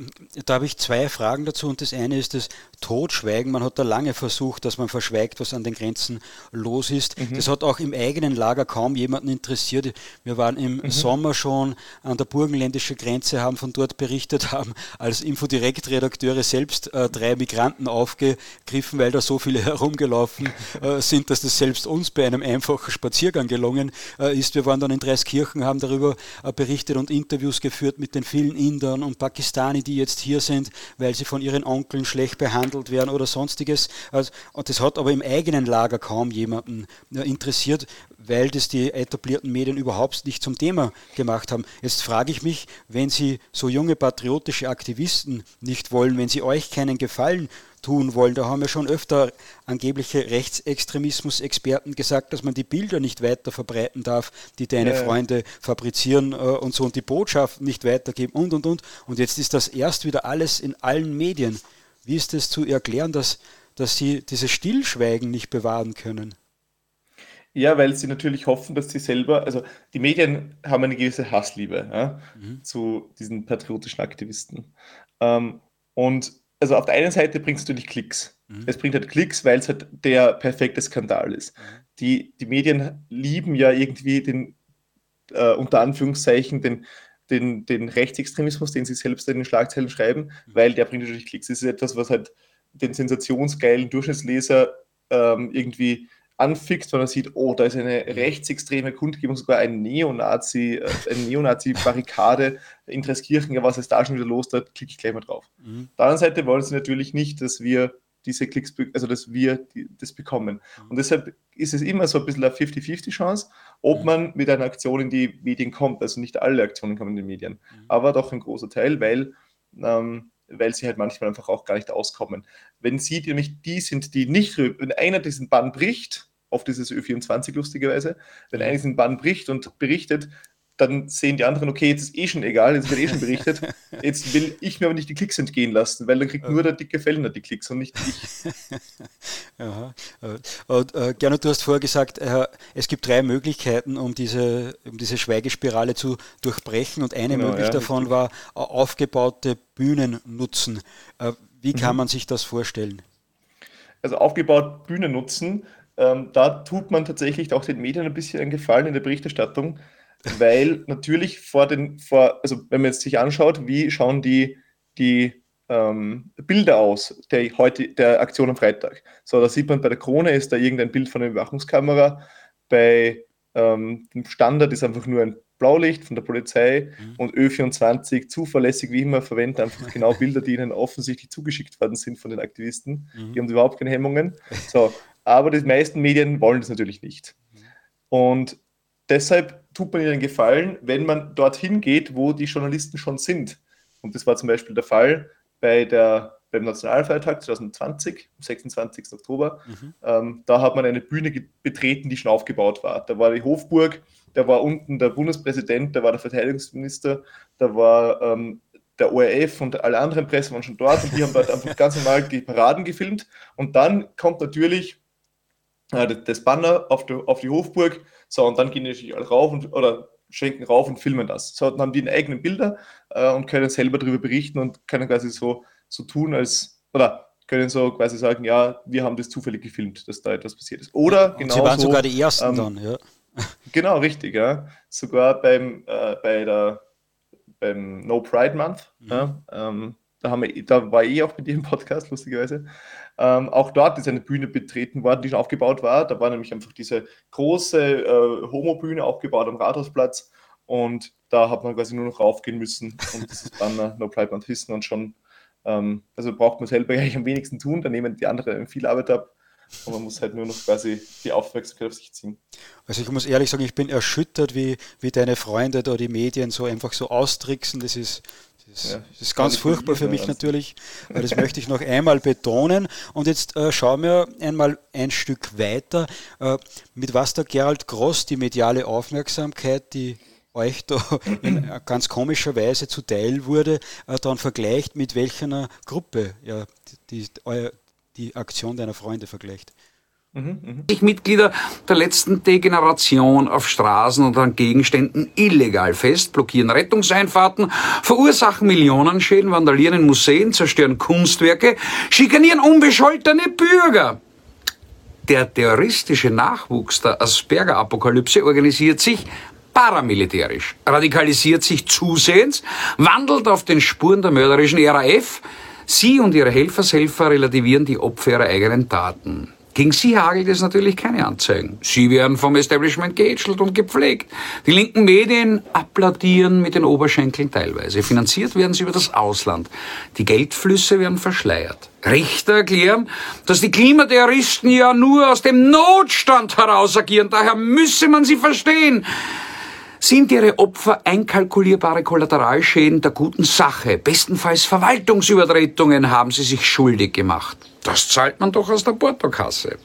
da, habe ich zwei Fragen dazu und das eine ist das Totschweigen. Man hat da lange versucht, dass man verschweigt, was an den Grenzen los ist. Mhm. Das hat auch im eigenen Lager kaum jemanden interessiert. Wir waren im mhm. Sommer schon an der burgenländischen Grenze, haben von dort berichtet, <laughs> haben als Infodirektredakteure selbst äh, drei Migranten aufgegriffen, weil da so viele <laughs> herumgelaufen äh, sind, dass das selbst uns bei einem einfachen Spaziergang gelungen äh, ist. Wir waren dann in Dreiskirchen, haben darüber äh, berichtet und Interviews geführt mit den vielen Indern und Pakistanern Pakistani, die jetzt hier sind, weil sie von ihren Onkeln schlecht behandelt werden oder sonstiges. Also, und das hat aber im eigenen Lager kaum jemanden interessiert. weil das die etablierten Medien überhaupt nicht zum Thema gemacht haben. Jetzt frage ich mich, wenn Sie so junge patriotische Aktivisten nicht wollen, wenn Sie euch keinen Gefallen tun wollen, da haben ja schon öfter angebliche Rechtsextremismus-Experten gesagt, dass man die Bilder nicht weiter verbreiten darf, die deine ja. Freunde fabrizieren äh, und so und die Botschaft nicht weitergeben und und und. Und jetzt ist das erst wieder alles in allen Medien. Wie ist es zu erklären, dass, dass Sie dieses Stillschweigen nicht bewahren können? Ja, weil sie natürlich hoffen, dass sie selber, also die Medien haben eine gewisse Hassliebe ja, mhm. zu diesen patriotischen Aktivisten. Ähm, und also auf der einen Seite bringt es natürlich Klicks. Mhm. Es bringt halt Klicks, weil es halt der perfekte Skandal ist. Mhm. Die, die Medien lieben ja irgendwie den, äh, unter Anführungszeichen, den, den, den Rechtsextremismus, den sie selbst in den Schlagzeilen schreiben, mhm. weil der bringt natürlich Klicks. Das ist etwas, was halt den sensationsgeilen Durchschnittsleser ähm, irgendwie anfixt, wenn er sieht, oh, da ist eine rechtsextreme Kundgebung, sogar ein Neonazi, äh, eine Neonazi-Barrikade in Treskirchen, ja, was ist da schon wieder los, da klicke ich gleich mal drauf. Mhm. Auf der anderen Seite wollen sie natürlich nicht, dass wir diese Klicks, also dass wir die, das bekommen. Mhm. Und deshalb ist es immer so ein bisschen eine 50-50-Chance, ob mhm. man mit einer Aktion in die Medien kommt. Also nicht alle Aktionen kommen in die Medien, mhm. aber doch ein großer Teil, weil ähm, weil sie halt manchmal einfach auch gar nicht auskommen. Wenn sie nicht die sind, die nicht, wenn einer diesen Bann bricht, oft ist es Ö24 lustigerweise, wenn einer diesen Bann bricht und berichtet, dann sehen die anderen, okay, jetzt ist eh schon egal, jetzt wird eh schon berichtet. <laughs> Jetzt will ich mir aber nicht die Klicks entgehen lassen, weil dann kriegt nur der dicke Fellner die Klicks und nicht ich. <laughs> Aha. Und, äh, Gernot, du hast vorher gesagt, äh, es gibt drei Möglichkeiten, um diese, um diese Schweigespirale zu durchbrechen und eine genau, möglich ja, davon war aufgebaute Bühnen nutzen. Äh, wie kann mhm. man sich das vorstellen? Also aufgebaut Bühnen nutzen, ähm, da tut man tatsächlich auch den Medien ein bisschen einen Gefallen in der Berichterstattung weil natürlich vor den, vor, also wenn man jetzt sich anschaut, wie schauen die, die ähm, Bilder aus der, heute, der Aktion am Freitag. So, da sieht man bei der Krone ist da irgendein Bild von einer Überwachungskamera, bei ähm, dem Standard ist einfach nur ein Blaulicht von der Polizei mhm. und Ö24 zuverlässig wie immer verwendet einfach genau Bilder, die ihnen offensichtlich zugeschickt worden sind von den Aktivisten. Mhm. Die haben überhaupt keine Hemmungen. So, aber die meisten Medien wollen das natürlich nicht. Mhm. Und deshalb tut man ihnen Gefallen, wenn man dorthin geht, wo die Journalisten schon sind. Und das war zum Beispiel der Fall bei der, beim Nationalfeiertag 2020, am 26. Oktober. Mhm. Ähm, da hat man eine Bühne betreten, die schon aufgebaut war. Da war die Hofburg, da war unten der Bundespräsident, da war der Verteidigungsminister, da war ähm, der ORF und alle anderen Presse waren schon dort und die haben dort <laughs> einfach ganz normal die Paraden gefilmt. Und dann kommt natürlich das Banner auf die, auf die Hofburg so, und dann gehen die natürlich alle rauf und, oder schenken rauf und filmen das. So, dann haben die eine eigenen Bilder äh, und können selber darüber berichten und können quasi so, so tun, als, oder können so quasi sagen, ja, wir haben das zufällig gefilmt, dass da etwas passiert ist. Oder genau. Sie waren so, sogar die ersten ähm, dann, ja. <laughs> Genau, richtig, ja. Sogar beim, äh, bei der, beim No Pride Month, mhm. ja, ähm, da, haben wir, da war ich auch mit dir im Podcast, lustigerweise. Ähm, auch dort ist eine Bühne betreten worden, die schon aufgebaut war. Da war nämlich einfach diese große äh, Homo-Bühne aufgebaut am Rathausplatz. Und da hat man quasi nur noch raufgehen müssen und dieses Banner No Pride Month hissen und schon, ähm, also braucht man selber <laughs> eigentlich am wenigsten tun, da nehmen die anderen viel Arbeit ab. Und man muss halt nur noch quasi die Aufmerksamkeit auf sich ziehen. Also ich muss ehrlich sagen, ich bin erschüttert, wie, wie deine Freunde da die Medien so einfach so austricksen. Das ist, das, ja, das ist ganz furchtbar für mich natürlich, weil das möchte ich noch einmal betonen. Und jetzt äh, schauen wir einmal ein Stück weiter, äh, mit was der Gerald Gross die mediale Aufmerksamkeit, die euch da in <clears throat> ganz komischer Weise zuteil wurde, äh, dann vergleicht mit welcher Gruppe ja, die, die, die Aktion deiner Freunde vergleicht. Mhm, mh. Mitglieder der letzten Degeneration auf Straßen und an Gegenständen illegal fest, blockieren Rettungseinfahrten, verursachen Millionenschäden, vandalieren in Museen, zerstören Kunstwerke, schikanieren unbescholtene Bürger. Der terroristische Nachwuchs der Asperger-Apokalypse organisiert sich paramilitärisch, radikalisiert sich zusehends, wandelt auf den Spuren der mörderischen RAF. Sie und ihre Helfershelfer relativieren die Opfer ihrer eigenen Taten. Gegen Sie hagelt es natürlich keine Anzeigen. Sie werden vom Establishment geätschelt und gepflegt. Die linken Medien applaudieren mit den Oberschenkeln teilweise. Finanziert werden sie über das Ausland. Die Geldflüsse werden verschleiert. Richter erklären, dass die Klimatheoristen ja nur aus dem Notstand heraus agieren. Daher müsse man sie verstehen. Sind ihre Opfer einkalkulierbare Kollateralschäden der guten Sache? Bestenfalls Verwaltungsübertretungen haben sie sich schuldig gemacht. Das zahlt man doch aus der Portokasse.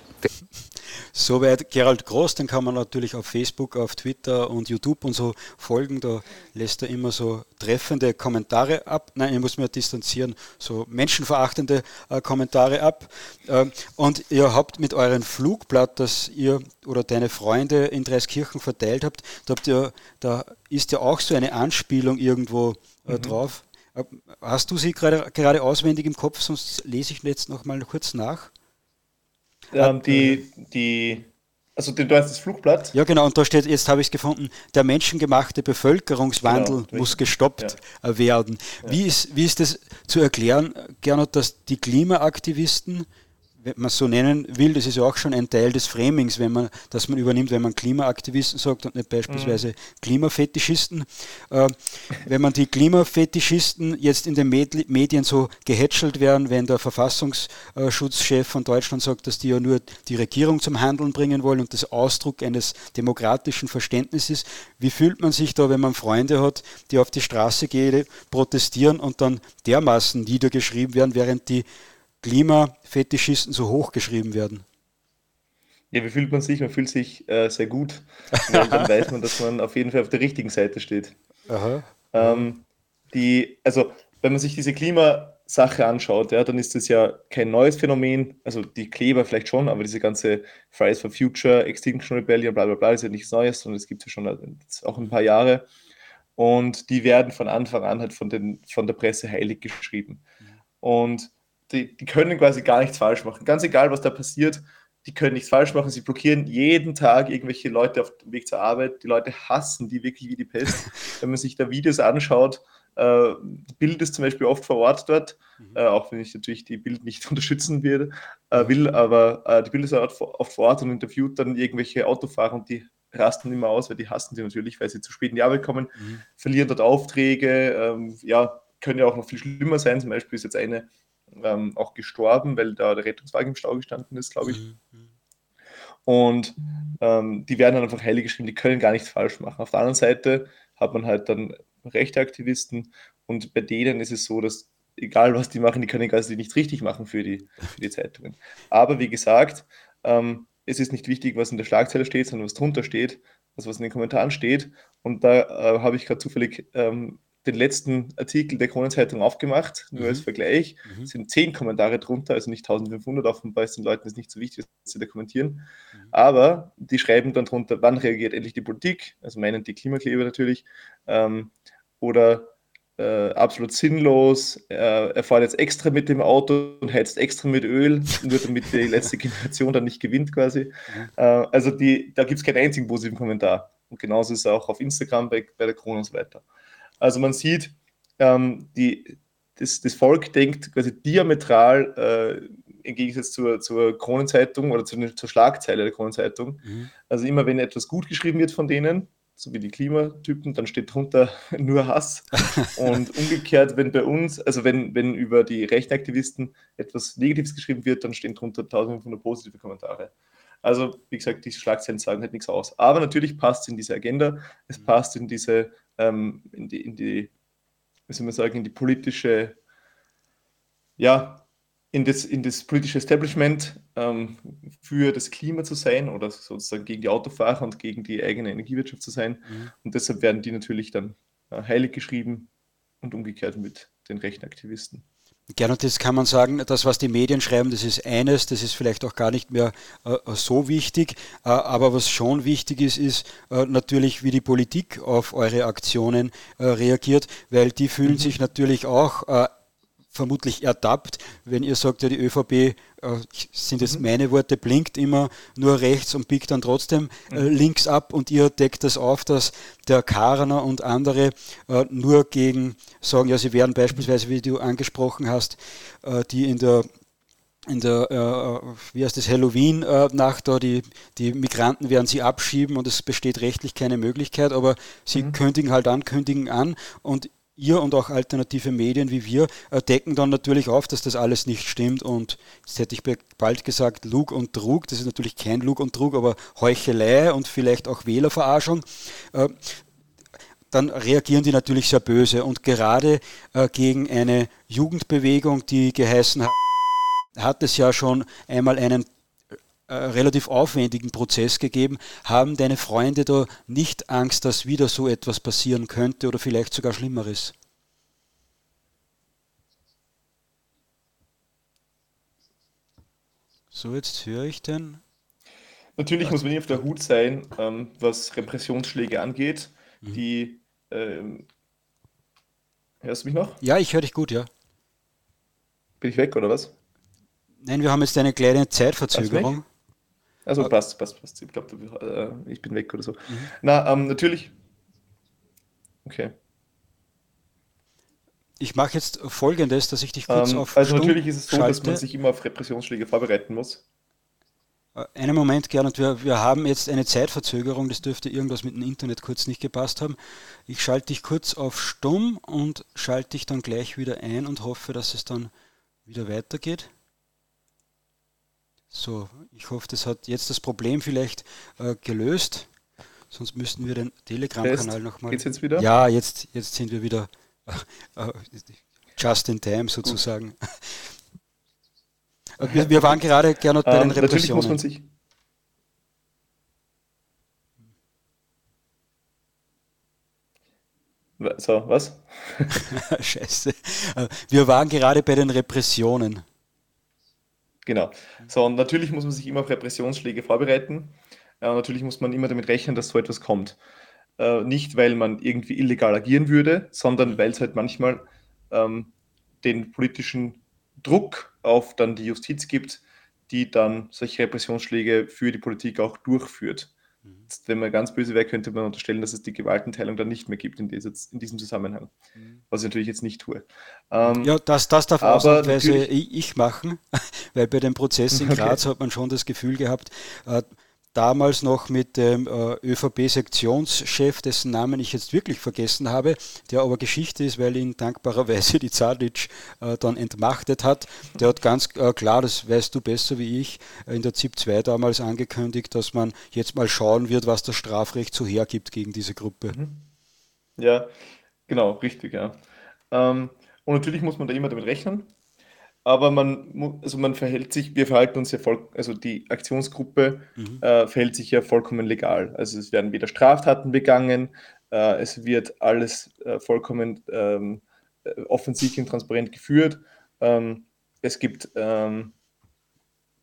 Soweit Gerald Groß, den kann man natürlich auf Facebook, auf Twitter und YouTube und so folgen. Da lässt er immer so treffende Kommentare ab. Nein, ich muss mir distanzieren, so menschenverachtende äh, Kommentare ab. Ähm, und ihr habt mit eurem Flugblatt, das ihr oder deine Freunde in Dreiskirchen verteilt habt, da, habt ihr, da ist ja auch so eine Anspielung irgendwo äh, mhm. drauf. Äh, hast du sie gerade, gerade auswendig im Kopf, sonst lese ich jetzt noch mal kurz nach. Ähm, die, die, also du hast das Flugblatt. Ja, genau, und da steht, jetzt habe ich es gefunden, der menschengemachte Bevölkerungswandel genau, muss gestoppt ja. werden. Ja. Wie, ist, wie ist das zu erklären, Gernot, dass die Klimaaktivisten wenn man es so nennen will, das ist ja auch schon ein Teil des Framings, wenn man, das man übernimmt, wenn man Klimaaktivisten sagt und nicht beispielsweise mhm. Klimafetischisten. Äh, wenn man die Klimafetischisten jetzt in den Medien so gehätschelt werden, wenn der Verfassungsschutzchef von Deutschland sagt, dass die ja nur die Regierung zum Handeln bringen wollen und das Ausdruck eines demokratischen Verständnisses, wie fühlt man sich da, wenn man Freunde hat, die auf die Straße gehen, protestieren und dann dermaßen niedergeschrieben werden, während die Klimafetischisten so hochgeschrieben werden? Ja, wie fühlt man sich? Man fühlt sich äh, sehr gut. dann <laughs> weiß man, dass man auf jeden Fall auf der richtigen Seite steht. Ähm, die, also, wenn man sich diese Klimasache anschaut, ja, dann ist das ja kein neues Phänomen. Also die Kleber vielleicht schon, aber diese ganze Fridays for Future, Extinction Rebellion, bla bla bla, ist ja nichts Neues, sondern es gibt ja schon auch ein paar Jahre. Und die werden von Anfang an halt von, den, von der Presse heilig geschrieben. Und die, die können quasi gar nichts falsch machen. Ganz egal, was da passiert, die können nichts falsch machen. Sie blockieren jeden Tag irgendwelche Leute auf dem Weg zur Arbeit. Die Leute hassen die wirklich wie die Pest. <laughs> wenn man sich da Videos anschaut, äh, Bild ist zum Beispiel oft vor Ort dort, mhm. äh, auch wenn ich natürlich die Bild nicht <laughs> unterstützen will, äh, will aber äh, die Bild ist oft, oft vor Ort und interviewt dann irgendwelche Autofahrer und die rasten immer aus, weil die hassen sie natürlich, weil sie zu spät in die Arbeit kommen, mhm. verlieren dort Aufträge, ähm, ja, können ja auch noch viel schlimmer sein. Zum Beispiel ist jetzt eine ähm, auch gestorben, weil da der Rettungswagen im Stau gestanden ist, glaube ich. Mhm. Und ähm, die werden dann einfach heilig geschrieben, die können gar nichts falsch machen. Auf der anderen Seite hat man halt dann rechte Aktivisten und bei denen ist es so, dass egal was die machen, die können quasi nichts richtig machen für die, für die Zeitungen. Aber wie gesagt, ähm, es ist nicht wichtig, was in der Schlagzeile steht, sondern was drunter steht, also was in den Kommentaren steht. Und da äh, habe ich gerade zufällig ähm, den letzten Artikel der Kronenzeitung aufgemacht, nur mhm. als Vergleich. Mhm. Es sind zehn Kommentare drunter, also nicht 1500. Offenbar ist den Leuten ist nicht so wichtig, dass sie da kommentieren. Mhm. Aber die schreiben dann drunter, wann reagiert endlich die Politik, also meinen die Klimakleber natürlich, ähm, oder äh, absolut sinnlos. Äh, er fährt jetzt extra mit dem Auto und heizt extra mit Öl, nur damit die <laughs> letzte Generation dann nicht gewinnt quasi. Mhm. Äh, also die, da gibt es keinen einzigen positiven Kommentar. Und genauso ist es auch auf Instagram bei, bei der Krone und so weiter. Also man sieht, ähm, die, das, das, Volk denkt quasi diametral äh, im Gegensatz zur, zur Kronenzeitung oder zur, zur Schlagzeile der Kronenzeitung. Mhm. Also immer wenn etwas gut geschrieben wird von denen, so wie die Klimatypen, dann steht drunter <laughs> nur Hass. Und <laughs> umgekehrt, wenn bei uns, also wenn, wenn über die Rechenaktivisten etwas Negatives geschrieben wird, dann stehen drunter 1500 positive Kommentare. Also, wie gesagt, die Schlagzeilen sagen halt nichts aus. Aber natürlich passt es in diese Agenda, es mhm. passt in diese ähm, in, die, in die, wie soll man sagen, in die politische, ja, in das, in das politische Establishment ähm, für das Klima zu sein oder sozusagen gegen die Autofahrer und gegen die eigene Energiewirtschaft zu sein. Mhm. Und deshalb werden die natürlich dann äh, heilig geschrieben und umgekehrt mit den rechten Aktivisten. Gerne, das kann man sagen, das, was die Medien schreiben, das ist eines, das ist vielleicht auch gar nicht mehr äh, so wichtig. Äh, aber was schon wichtig ist, ist äh, natürlich, wie die Politik auf eure Aktionen äh, reagiert, weil die fühlen mhm. sich natürlich auch äh, vermutlich ertappt, wenn ihr sagt, ja, die ÖVP, äh, sind jetzt mhm. meine Worte, blinkt immer nur rechts und biegt dann trotzdem äh, mhm. links ab und ihr deckt das auf, dass der Karaner und andere äh, nur gegen sagen, ja, sie werden beispielsweise, wie du angesprochen hast, äh, die in der in der, äh, wie heißt das, Halloween-Nacht da, die, die Migranten werden sie abschieben und es besteht rechtlich keine Möglichkeit, aber sie mhm. kündigen halt an, kündigen an und ihr und auch alternative Medien wie wir äh, decken dann natürlich auf, dass das alles nicht stimmt. Und jetzt hätte ich bald gesagt Lug und Trug, das ist natürlich kein Lug und Trug, aber Heuchelei und vielleicht auch Wählerverarschung. Äh, dann reagieren die natürlich sehr böse. Und gerade äh, gegen eine Jugendbewegung, die geheißen hat, hat es ja schon einmal einen äh, relativ aufwendigen Prozess gegeben. Haben deine Freunde da nicht Angst, dass wieder so etwas passieren könnte oder vielleicht sogar Schlimmeres? So, jetzt höre ich den. Natürlich muss man nicht auf der Hut sein, ähm, was Repressionsschläge angeht. Mhm. Die. Ähm, hörst du mich noch? Ja, ich höre dich gut, ja. Bin ich weg oder was? Nein, wir haben jetzt eine kleine Zeitverzögerung. Also passt, passt, passt. Ich glaube, äh, ich bin weg oder so. Mhm. Na, ähm, natürlich. Okay. Ich mache jetzt folgendes, dass ich dich kurz ähm, auf. Also Stumm natürlich ist es so, schalte. dass man sich immer auf Repressionsschläge vorbereiten muss. Äh, einen Moment, Gernot, wir, wir haben jetzt eine Zeitverzögerung, das dürfte irgendwas mit dem Internet kurz nicht gepasst haben. Ich schalte dich kurz auf stumm und schalte dich dann gleich wieder ein und hoffe, dass es dann wieder weitergeht. So, ich hoffe, das hat jetzt das Problem vielleicht äh, gelöst. Sonst müssten wir den Telegram-Kanal nochmal. Geht's jetzt wieder? Ja, jetzt, jetzt sind wir wieder äh, äh just in time sozusagen. wir, wir, waren gerade gerne bei ähm, den Repressionen. Natürlich muss man sich. So, was? <laughs> Scheiße. Äh, wir waren gerade bei den Repressionen. Genau. So, und natürlich muss man sich immer auf Repressionsschläge vorbereiten. Äh, natürlich muss man immer damit rechnen, dass so etwas kommt. Äh, nicht, weil man irgendwie illegal agieren würde, sondern weil es halt manchmal ähm, den politischen Druck auf dann die Justiz gibt, die dann solche Repressionsschläge für die Politik auch durchführt. Mhm. Wenn man ganz böse wäre, könnte man unterstellen, dass es die Gewaltenteilung dann nicht mehr gibt in, dieses, in diesem Zusammenhang. Mhm. Was ich natürlich jetzt nicht tue. Ähm, ja, das, das darf ausnahmsweise ich machen, <laughs> weil bei dem Prozess in Graz okay. hat man schon das Gefühl gehabt, äh, damals noch mit dem äh, ÖVP-Sektionschef, dessen Namen ich jetzt wirklich vergessen habe, der aber Geschichte ist, weil ihn dankbarerweise die Zadic äh, dann entmachtet hat. Der hat ganz äh, klar, das weißt du besser wie ich, in der ZIP 2 damals angekündigt, dass man jetzt mal schauen wird, was das Strafrecht so hergibt gegen diese Gruppe. Mhm. Ja, genau, richtig, ja. Ähm, und natürlich muss man da immer damit rechnen, aber man, also man verhält sich, wir verhalten uns ja voll, also die Aktionsgruppe mhm. äh, verhält sich ja vollkommen legal. Also es werden weder Straftaten begangen, äh, es wird alles äh, vollkommen ähm, äh, offensichtlich und transparent geführt. Ähm, es gibt ähm,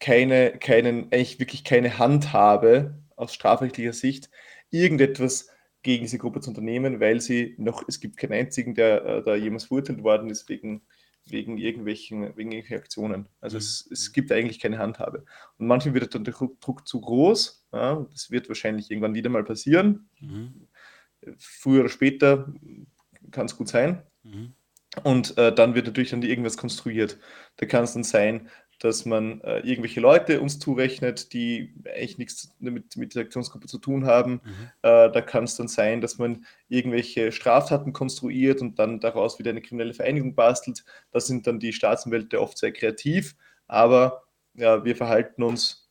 keine, keinen, eigentlich wirklich keine Handhabe aus strafrechtlicher Sicht, irgendetwas gegen diese Gruppe zu unternehmen, weil sie noch, es gibt keinen einzigen, der äh, da jemals verurteilt worden ist wegen wegen irgendwelchen, wegen irgendwelchen Aktionen. Also mhm. es, es gibt eigentlich keine Handhabe. Und manchmal wird dann der Druck zu groß. Ja, das wird wahrscheinlich irgendwann wieder mal passieren. Mhm. Früher oder später kann es gut sein. Mhm. Und äh, dann wird natürlich dann irgendwas konstruiert. Da kann es dann sein, dass man äh, irgendwelche Leute uns zurechnet, die eigentlich nichts mit, mit der Aktionsgruppe zu tun haben. Mhm. Äh, da kann es dann sein, dass man irgendwelche Straftaten konstruiert und dann daraus wieder eine kriminelle Vereinigung bastelt. Da sind dann die Staatsanwälte oft sehr kreativ, aber ja, wir verhalten uns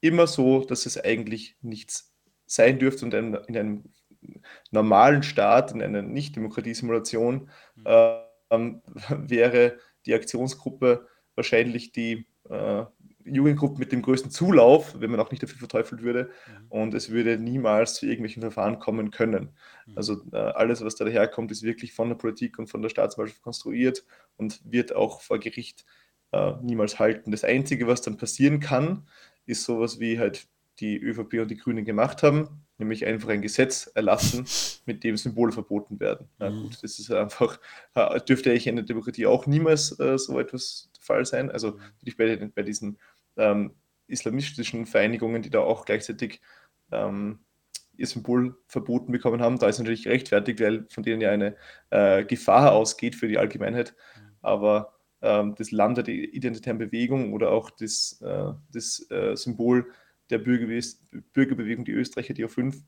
immer so, dass es eigentlich nichts sein dürfte und in, in einem normalen Staat, in einer Nicht-Demokratie-Simulation, äh, <laughs> wäre die Aktionsgruppe wahrscheinlich die äh, Jugendgruppe mit dem größten Zulauf, wenn man auch nicht dafür verteufelt würde. Mhm. Und es würde niemals zu irgendwelchen Verfahren kommen können. Mhm. Also äh, alles, was da daherkommt, ist wirklich von der Politik und von der Staatsanwaltschaft konstruiert und wird auch vor Gericht äh, niemals halten. Das Einzige, was dann passieren kann, ist sowas wie halt die ÖVP und die Grünen gemacht haben, nämlich einfach ein Gesetz erlassen, mit dem Symbole verboten werden. Ja, mhm. gut, das ist einfach, äh, dürfte eigentlich in der Demokratie auch niemals äh, so etwas Fall sein. Also natürlich bei, bei diesen ähm, islamistischen Vereinigungen, die da auch gleichzeitig ähm, ihr Symbol verboten bekommen haben, da ist natürlich rechtfertigt, weil von denen ja eine äh, Gefahr ausgeht für die Allgemeinheit. Aber ähm, das Land der identitären Bewegung oder auch das, äh, das äh, Symbol der Bürgerbe Bürgerbewegung, die Österreicher, die O5.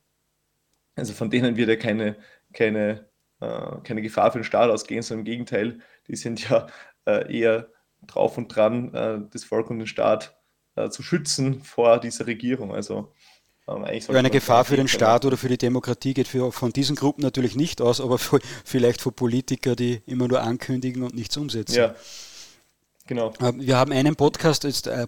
Also von denen wird ja keine, keine, äh, keine Gefahr für den Staat ausgehen, sondern im Gegenteil, die sind ja äh, eher drauf und dran, äh, das Volk und den Staat äh, zu schützen vor dieser Regierung. Also ähm, eine Gefahr für den Staat oder für die Demokratie geht für, von diesen Gruppen natürlich nicht aus, aber für, vielleicht für Politiker, die immer nur ankündigen und nichts umsetzen. Ja, genau. Äh, wir haben einen Podcast, jetzt äh,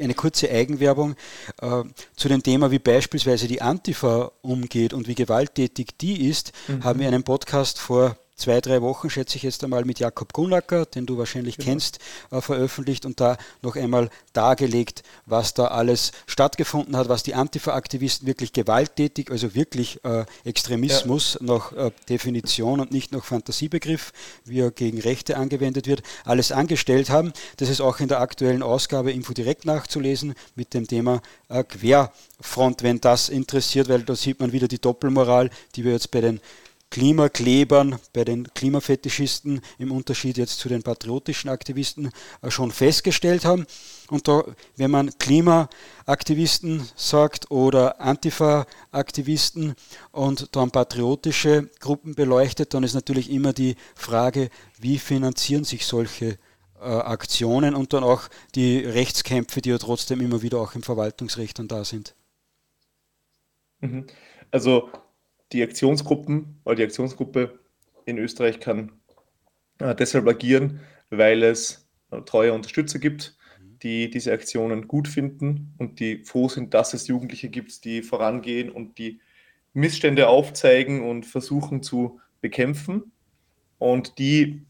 eine kurze Eigenwerbung äh, zu dem Thema, wie beispielsweise die Antifa umgeht und wie gewalttätig die ist, mhm. haben wir einen Podcast vor zwei, drei Wochen, schätze ich jetzt einmal, mit Jakob Gunacker, den du wahrscheinlich genau. kennst, äh, veröffentlicht und da noch einmal dargelegt, was da alles stattgefunden hat, was die Antifa-Aktivisten wirklich gewalttätig, also wirklich äh, Extremismus ja. nach äh, Definition und nicht nach Fantasiebegriff, wie er gegen Rechte angewendet wird, alles angestellt haben. Das ist auch in der aktuellen Ausgabe Info direkt nachzulesen mit dem Thema äh, Querfront, wenn das interessiert, weil da sieht man wieder die Doppelmoral, die wir jetzt bei den Klimaklebern, bei den Klimafetischisten im Unterschied jetzt zu den patriotischen Aktivisten äh, schon festgestellt haben. Und da, wenn man Klimaaktivisten sagt oder Antifa-Aktivisten und dann patriotische Gruppen beleuchtet, dann ist natürlich immer die Frage, wie finanzieren sich solche äh, Aktionen und dann auch die Rechtskämpfe, die ja trotzdem immer wieder auch im Verwaltungsrecht dann da sind. Mhm. Also die Aktionsgruppen oder die Aktionsgruppe in Österreich kann äh, deshalb agieren, weil es äh, treue Unterstützer gibt, die diese Aktionen gut finden und die froh sind, dass es Jugendliche gibt, die vorangehen und die Missstände aufzeigen und versuchen zu bekämpfen. Und die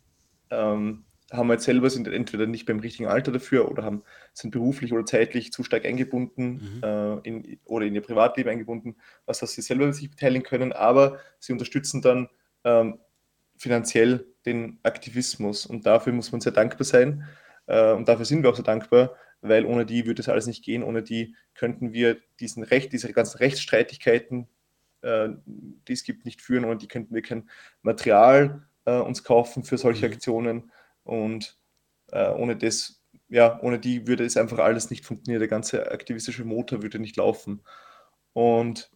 ähm, haben jetzt selber, sind entweder nicht beim richtigen Alter dafür oder haben, sind beruflich oder zeitlich zu stark eingebunden mhm. äh, in, oder in ihr Privatleben eingebunden, was dass sie selber sich beteiligen können, aber sie unterstützen dann ähm, finanziell den Aktivismus und dafür muss man sehr dankbar sein äh, und dafür sind wir auch sehr dankbar, weil ohne die würde es alles nicht gehen, ohne die könnten wir diesen Recht, diese ganzen Rechtsstreitigkeiten, äh, die es gibt, nicht führen, ohne die könnten wir kein Material äh, uns kaufen für solche mhm. Aktionen und äh, ohne das, ja, ohne die würde es einfach alles nicht funktionieren. Der ganze aktivistische Motor würde nicht laufen. Und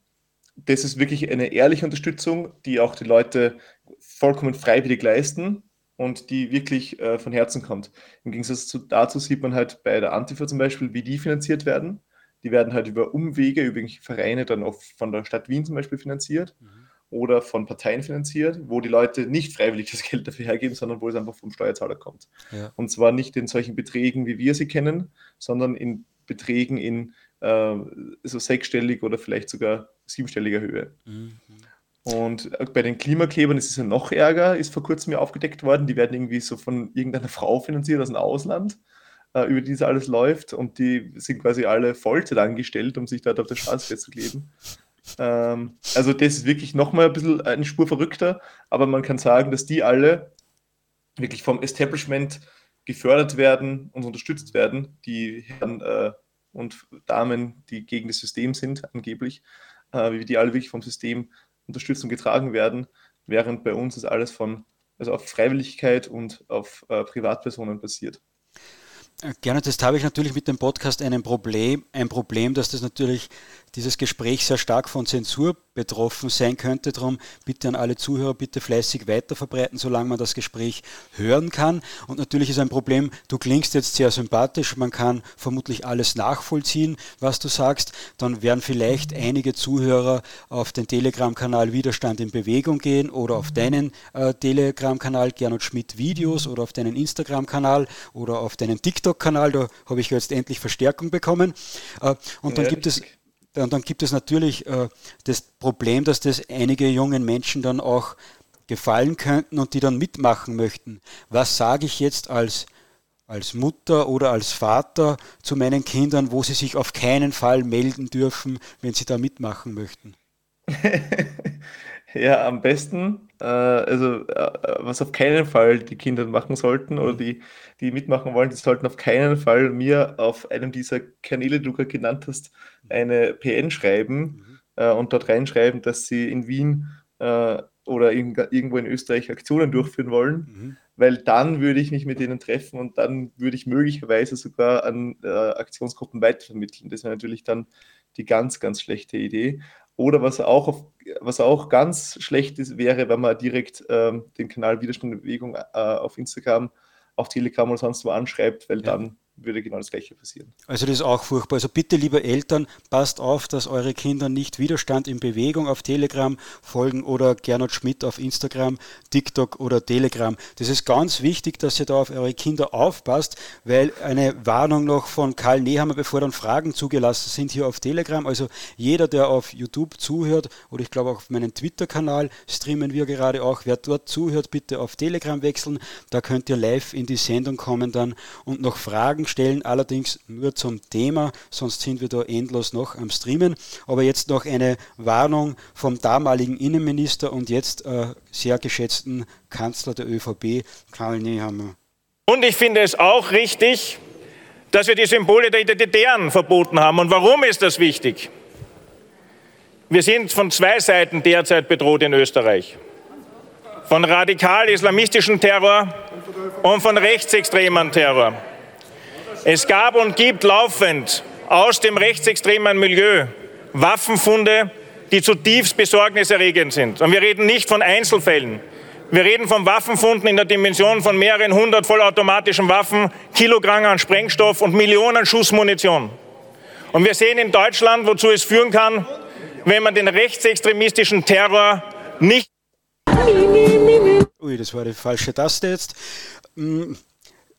das ist wirklich eine ehrliche Unterstützung, die auch die Leute vollkommen freiwillig leisten und die wirklich äh, von Herzen kommt. Im Gegensatz zu, dazu sieht man halt bei der Antifa zum Beispiel, wie die finanziert werden. Die werden halt über Umwege, über Vereine dann auch von der Stadt Wien zum Beispiel finanziert. Mhm oder von Parteien finanziert, wo die Leute nicht freiwillig das Geld dafür hergeben, sondern wo es einfach vom Steuerzahler kommt. Ja. Und zwar nicht in solchen Beträgen, wie wir sie kennen, sondern in Beträgen in äh, so sechsstellig oder vielleicht sogar siebenstelliger Höhe. Mhm. Und bei den Klimaklebern ist es ja noch ärger, ist vor kurzem ja aufgedeckt worden. Die werden irgendwie so von irgendeiner <laughs> Frau finanziert aus dem Ausland, äh, über die es alles läuft. Und die sind quasi alle Vollzeit angestellt, um sich dort auf der Straße zu kleben. Ähm, also das ist wirklich nochmal ein bisschen eine Spur verrückter, aber man kann sagen, dass die alle wirklich vom Establishment gefördert werden und unterstützt werden, die Herren äh, und Damen, die gegen das System sind, angeblich, äh, wie die alle wirklich vom System unterstützt und getragen werden, während bei uns das alles von, also auf Freiwilligkeit und auf äh, Privatpersonen basiert. Gerne, das habe ich natürlich mit dem Podcast ein Problem, ein Problem, dass das natürlich dieses Gespräch sehr stark von Zensur betroffen sein könnte. Darum bitte an alle Zuhörer, bitte fleißig weiterverbreiten, solange man das Gespräch hören kann. Und natürlich ist ein Problem, du klingst jetzt sehr sympathisch, man kann vermutlich alles nachvollziehen, was du sagst. Dann werden vielleicht einige Zuhörer auf den Telegram-Kanal Widerstand in Bewegung gehen oder auf deinen äh, Telegram-Kanal Gernot Schmidt Videos oder auf deinen Instagram-Kanal oder auf deinen TikTok-Kanal. Da habe ich jetzt endlich Verstärkung bekommen. Äh, und dann ja, gibt richtig. es und dann gibt es natürlich äh, das Problem, dass das einige jungen Menschen dann auch gefallen könnten und die dann mitmachen möchten. Was sage ich jetzt als, als Mutter oder als Vater zu meinen Kindern, wo sie sich auf keinen Fall melden dürfen, wenn sie da mitmachen möchten? <laughs> ja, am besten, äh, also äh, was auf keinen Fall die Kinder machen sollten oder mhm. die, die mitmachen wollen, die sollten auf keinen Fall mir auf einem dieser Kanäle, die du gerade genannt hast, eine PN schreiben mhm. äh, und dort reinschreiben, dass sie in Wien äh, oder in, irgendwo in Österreich Aktionen durchführen wollen, mhm. weil dann würde ich mich mit denen treffen und dann würde ich möglicherweise sogar an äh, Aktionsgruppen weitervermitteln. Das wäre natürlich dann die ganz, ganz schlechte Idee. Oder was auch, auf, was auch ganz schlecht ist, wäre, wenn man direkt ähm, den Kanal Widerstand und Bewegung äh, auf Instagram, auf Telegram oder sonst wo anschreibt, weil ja. dann würde genau das Gleiche passieren. Also das ist auch furchtbar. Also bitte, liebe Eltern, passt auf, dass eure Kinder nicht Widerstand in Bewegung auf Telegram folgen oder Gernot Schmidt auf Instagram, TikTok oder Telegram. Das ist ganz wichtig, dass ihr da auf eure Kinder aufpasst, weil eine Warnung noch von Karl Nehammer, bevor dann Fragen zugelassen sind hier auf Telegram. Also jeder, der auf YouTube zuhört oder ich glaube auch auf meinen Twitter-Kanal streamen wir gerade auch, wer dort zuhört, bitte auf Telegram wechseln. Da könnt ihr live in die Sendung kommen dann und noch Fragen Fragen stellen, allerdings nur zum Thema, sonst sind wir da endlos noch am Streamen. Aber jetzt noch eine Warnung vom damaligen Innenminister und jetzt äh, sehr geschätzten Kanzler der ÖVP, Karl Nehammer. Und ich finde es auch richtig, dass wir die Symbole der Identitären verboten haben. Und warum ist das wichtig? Wir sind von zwei Seiten derzeit bedroht in Österreich. Von radikal-islamistischem Terror und von rechtsextremen Terror. Es gab und gibt laufend aus dem rechtsextremen Milieu Waffenfunde, die zutiefst besorgniserregend sind. Und wir reden nicht von Einzelfällen. Wir reden von Waffenfunden in der Dimension von mehreren hundert vollautomatischen Waffen, Kilogramm an Sprengstoff und Millionen Schuss Munition. Und wir sehen in Deutschland, wozu es führen kann, wenn man den rechtsextremistischen Terror nicht. Ui, das war die falsche Taste jetzt.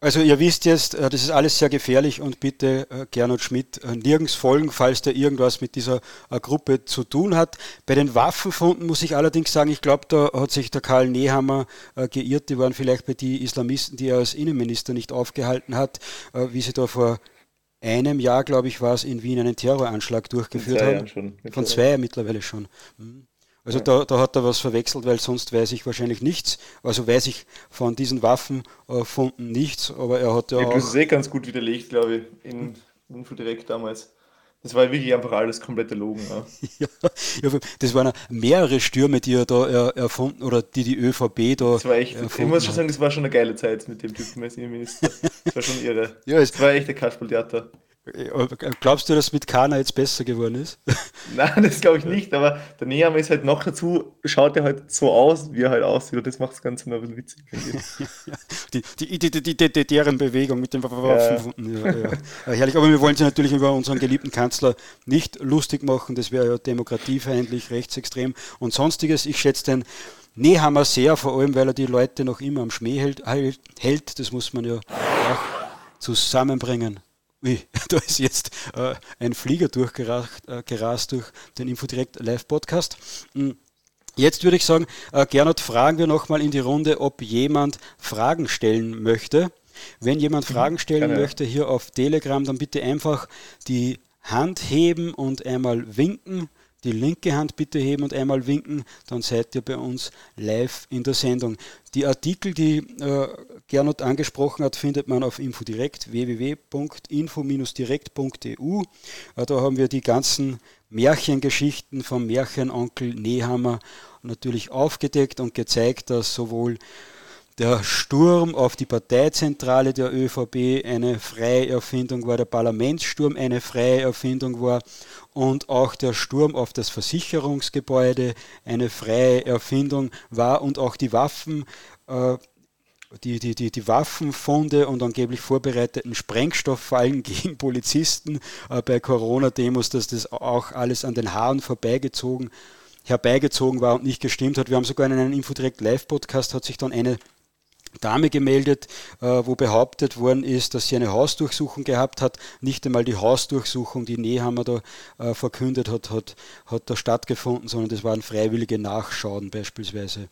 Hm, also ihr wisst jetzt, äh, das ist alles sehr gefährlich und bitte äh, Gernot Schmidt äh, nirgends folgen, falls der irgendwas mit dieser Gruppe zu tun hat. Bei den Waffenfunden muss ich allerdings sagen, ich glaube, da hat sich der Karl Nehammer geirrt. Die waren vielleicht bei den Islamisten, die er als Innenminister nicht aufgehalten hat, wie sie da vor einem Jahr, glaube ich, war es in Wien einen Terroranschlag durchgeführt haben. Von zwei mittlerweile schon. Mhm. Also da, da, hat er was verwechselt, weil sonst weiß ich wahrscheinlich nichts. Also weiß ich von diesen Waffenfunden nichts, aber er hat ja, ja auch... Du hast es eh ganz gut widerlegt, glaube ich, in Infodirekt damals. Das war wirklich einfach alles komplett erlogen. <laughs> Ja. ja, das waren mehrere Stürme, die er da er, erfunden oder die die ÖVP da. Das war echt, ich muss schon sagen, das war schon eine geile Zeit mit dem Typen als Innenminister. <laughs> Das war schon irre. ja, es das war echt ein Kasperltheater. Glaubst du, dass mit Kana jetzt besser geworden ist? <laughs> Nein, das glaube ich nicht, aber der Nehammer ist halt noch dazu, schaut er halt so aus, wie er halt aussieht und das macht das Ganze noch ein bisschen witzig. <laughs> die, die, die, die, die, deren Bewegung mit den Waffen. Ja. Ja, ja. ja, herrlich, aber wir wollen sie natürlich über unseren geliebten Kanzler nicht lustig machen, das wäre ja demokratiefeindlich, rechtsextrem und sonstiges. Ich schätze den Nehammer sehr, vor allem weil er die Leute noch immer am Schmäh hält, hält. das muss man ja auch zusammenbringen. Ui, <laughs> da ist jetzt äh, ein Flieger durchgerast äh, gerast durch den Infodirect Live Podcast. Hm, jetzt würde ich sagen, äh, Gernot, fragen wir nochmal in die Runde, ob jemand Fragen stellen möchte. Wenn jemand mhm, Fragen stellen Keine. möchte hier auf Telegram, dann bitte einfach die Hand heben und einmal winken die linke Hand bitte heben und einmal winken, dann seid ihr bei uns live in der Sendung. Die Artikel, die äh, Gernot angesprochen hat, findet man auf Infodirekt, www.info-direkt.eu. Äh, da haben wir die ganzen Märchengeschichten vom Märchenonkel Nehammer natürlich aufgedeckt und gezeigt, dass sowohl der Sturm auf die Parteizentrale der ÖVP eine freie Erfindung war, der Parlamentssturm eine freie Erfindung war und auch der Sturm auf das Versicherungsgebäude eine freie Erfindung war und auch die Waffen, äh, die, die, die, die Waffenfunde und angeblich vorbereiteten Sprengstofffallen gegen Polizisten äh, bei Corona-Demos, dass das auch alles an den Haaren vorbeigezogen herbeigezogen war und nicht gestimmt hat. Wir haben sogar in einem Infodirect Live-Podcast hat sich dann eine Dame gemeldet, äh, wo behauptet worden ist, dass sie eine Hausdurchsuchung gehabt hat. Nicht einmal die Hausdurchsuchung, die Nehammer da äh, verkündet hat, hat, hat da stattgefunden, sondern das waren freiwillige Nachschauen beispielsweise.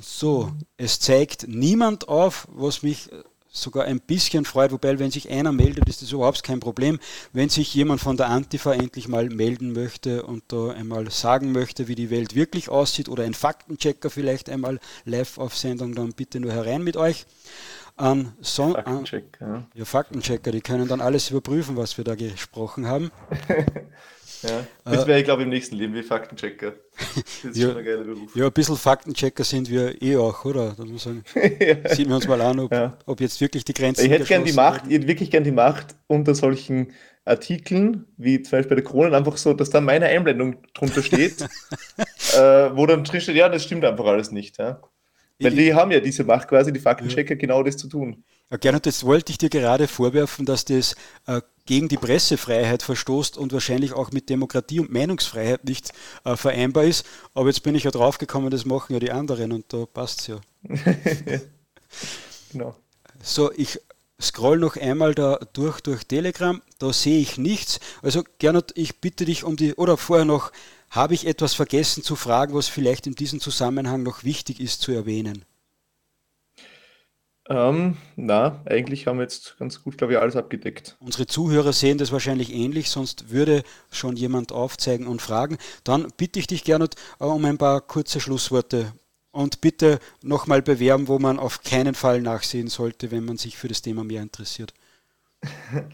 So, es zeigt niemand auf, was mich sogar ein bisschen freut, wobei wenn sich einer meldet, ist das überhaupt kein Problem. Wenn sich jemand von der Antifa endlich mal melden möchte und da einmal sagen möchte, wie die Welt wirklich aussieht oder ein Faktenchecker vielleicht einmal live auf Sendung, dann bitte nur herein mit euch. An so Faktenchecker. An, ja, Faktenchecker, die können dann alles überprüfen, was wir da gesprochen haben. <laughs> Ja, das wäre, ich glaube, im nächsten Leben wie Faktenchecker. Das ist ja, schon ein geiler Beruf. Ja, ein bisschen Faktenchecker sind wir eh auch, oder? Das muss <laughs> sagen. ja. Sehen wir uns mal an, ob, ja. ob jetzt wirklich die Grenzen. Ich hätte gern die Macht, ich hätte wirklich gern die Macht unter solchen Artikeln, wie zum Beispiel bei der Kronen, einfach so, dass da meine Einblendung drunter steht, <laughs> äh, wo dann drin steht, ja, das stimmt einfach alles nicht. Ja? Weil die haben ja diese Macht quasi, die Faktenchecker, genau das zu tun. Ja, Gernot, jetzt wollte ich dir gerade vorwerfen, dass das äh, gegen die Pressefreiheit verstoßt und wahrscheinlich auch mit Demokratie und Meinungsfreiheit nicht äh, vereinbar ist. Aber jetzt bin ich ja draufgekommen, das machen ja die anderen und da passt es ja. <laughs> genau. So, ich scroll noch einmal da durch, durch Telegram, da sehe ich nichts. Also Gernot, ich bitte dich um die, oder vorher noch, habe ich etwas vergessen zu fragen, was vielleicht in diesem Zusammenhang noch wichtig ist zu erwähnen? Ähm, na, eigentlich haben wir jetzt ganz gut, glaube ich, alles abgedeckt. Unsere Zuhörer sehen das wahrscheinlich ähnlich, sonst würde schon jemand aufzeigen und fragen. Dann bitte ich dich, Gernot, äh, um ein paar kurze Schlussworte und bitte nochmal bewerben, wo man auf keinen Fall nachsehen sollte, wenn man sich für das Thema mehr interessiert. <laughs>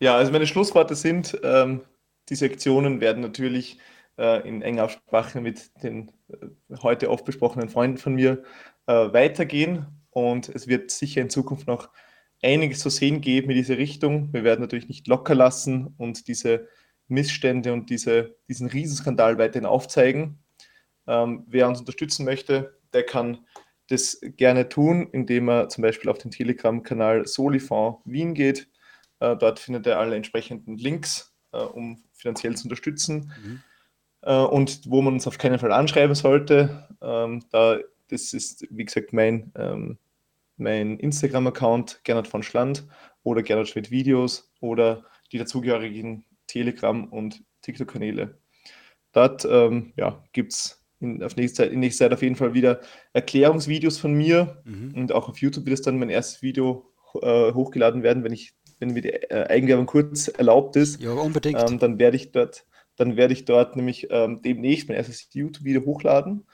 Ja, also meine Schlussworte sind, ähm, die Sektionen werden natürlich äh, in enger Absprache mit den äh, heute oft besprochenen Freunden von mir äh, weitergehen und es wird sicher in Zukunft noch einiges zu sehen geben in diese Richtung. Wir werden natürlich nicht locker lassen und diese Missstände und diese, diesen Riesenskandal weiterhin aufzeigen. Ähm, wer uns unterstützen möchte, der kann das gerne tun, indem er zum Beispiel auf den Telegram-Kanal Solifond Wien geht. Äh, dort findet er alle entsprechenden Links, äh, um finanziell zu unterstützen. Mhm. Äh, und wo man uns auf keinen Fall anschreiben sollte, ähm, da, das ist, wie gesagt, mein, ähm, mein Instagram-Account, Gernot von Schland oder Gernot Schmidt Videos oder die dazugehörigen Telegram- und TikTok-Kanäle. Dort ähm, ja, gibt es in, nächster Zeit, in nächster Zeit auf jeden Fall wieder Erklärungsvideos von mir mhm. und auch auf YouTube wird es dann mein erstes Video äh, hochgeladen werden, wenn ich, wenn mir die äh, Eigenwerbung kurz erlaubt ist. Ja, unbedingt. Ähm, dann werde ich dort, dann werde ich dort nämlich ähm, demnächst mein erstes YouTube-Video hochladen.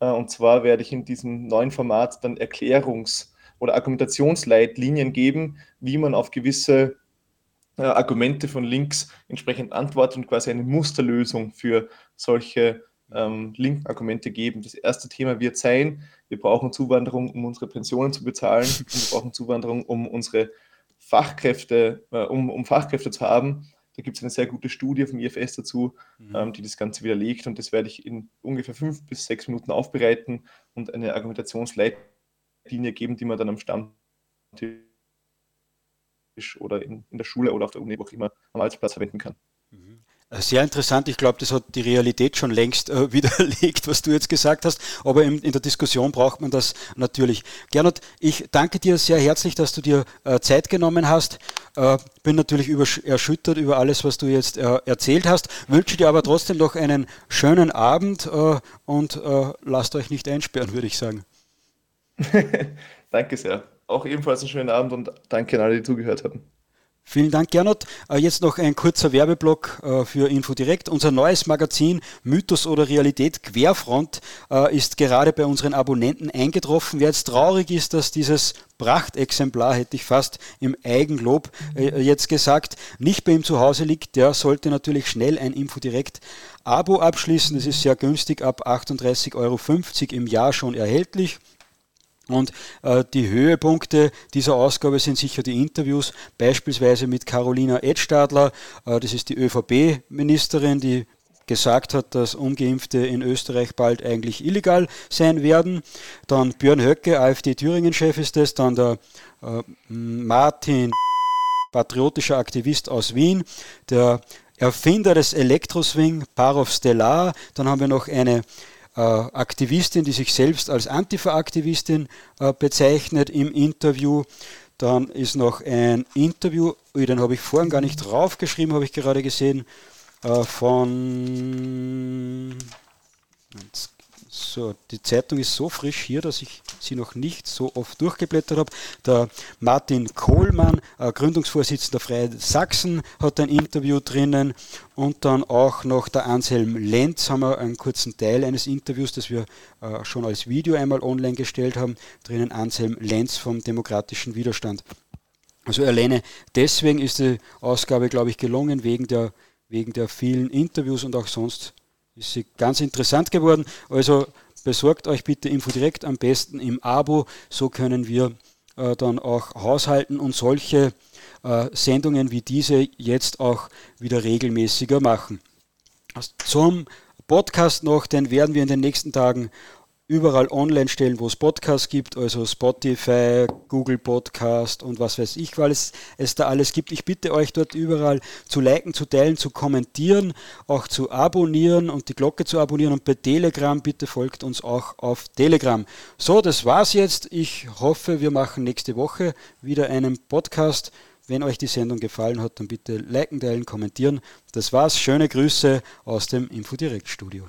Äh, und zwar werde ich in diesem neuen Format dann Erklärungs- oder Argumentationsleitlinien geben, wie man auf gewisse äh, Argumente von links entsprechend antwortet und quasi eine Musterlösung für solche ähm, linken Argumente geben. Das erste Thema wird sein, wir brauchen Zuwanderung, um unsere Pensionen zu bezahlen und wir brauchen Zuwanderung, um unsere Fachkräfte, äh, um, um Fachkräfte zu haben. Da gibt es eine sehr gute Studie vom IFS dazu, mhm. ähm, die das Ganze widerlegt und das werde ich in ungefähr fünf bis sechs Minuten aufbereiten und eine Argumentationsleitlinie geben, die man dann am Stammtisch oder in, in der Schule oder auf der Uni, wo auch immer, am Arbeitsplatz verwenden kann. Mhm. Äh, sehr interessant. Ich glaube, das hat die Realität schon längst äh, <laughs> widerlegt, was du jetzt gesagt hast. Aber in, in, der Diskussion braucht man das natürlich. Gernot, ich danke dir sehr herzlich, dass du dir äh, Zeit genommen hast. Äh, bin natürlich erschüttert über alles, was du jetzt äh, erzählt hast. Wünsche dir aber trotzdem noch einen schönen Abend äh, und lasst euch nicht einsperren, würde ich sagen. <laughs> danke sehr. Auch ebenfalls einen schönen Abend und danke an alle, die zugehört haben. Vielen Dank, Gernot. Äh, jetzt noch ein kurzer Werbeblock äh, für InfoDirect. Unser neues Magazin Mythos oder Realität Querfront äh, ist gerade bei unseren Abonnenten eingetroffen. Wer jetzt traurig ist, dass dieses Prachtexemplar, hätte ich fast im Eigenlob jetzt gesagt, nicht bei ihm zu Hause liegt, der sollte natürlich schnell ein InfoDirect Abo abschließen. Das ist sehr günstig, ab 38,50 Euro im Jahr schon erhältlich. Und äh, die Höhepunkte dieser Ausgabe sind sicher die Interviews, beispielsweise mit Carolina Edstadler, äh, das ist die ÖVP-Ministerin, die gesagt hat, dass Ungeimpfte in Österreich bald eigentlich illegal sein werden. Dann Björn Höcke, AfD-Thüringen-Chef ist das, dann der äh, Martin, patriotischer Aktivist aus Wien, der Erfinder des Elektroswing, Parov Stellar, dann haben wir noch eine Aktivistin, die sich selbst als Antifa-Aktivistin äh, bezeichnet im Interview. Dann ist noch ein Interview, den habe ich vorhin gar nicht draufgeschrieben, habe ich gerade gesehen, äh, von so, die Zeitung ist so frisch hier, dass ich sie noch nicht so oft durchgeblättert habe. Der Martin Kohlmann, äh, Gründungsvorsitzender Freie Sachsen, hat ein Interview drinnen und dann auch noch der Anselm Lenz haben wir einen kurzen Teil eines Interviews, das wir äh, schon als Video einmal online gestellt haben, drinnen Anselm Lenz vom Demokratischen Widerstand. Also alleine deswegen ist die Ausgabe, glaube ich, gelungen, wegen der wegen der vielen Interviews und auch sonst ist sie ganz interessant geworden. Also besorgt euch bitte Info direkt am besten im Abo. So können wir äh, dann auch haushalten und solche äh, Sendungen wie diese jetzt auch wieder regelmäßiger machen. Zum Podcast noch, den werden wir in den nächsten Tagen überall online stellen, wo es Podcasts gibt, also Spotify, Google Podcast und was weiß ich, weil es, es da alles gibt. Ich bitte euch dort überall zu liken, zu teilen, zu kommentieren, auch zu abonnieren und die Glocke zu abonnieren und bei Telegram bitte folgt uns auch auf Telegram. So, das war's jetzt. Ich hoffe, wir machen nächste Woche wieder einen Podcast. Wenn euch die Sendung gefallen hat, dann bitte liken, teilen, kommentieren. Das war's. Schöne Grüße aus dem Infodirect Studio.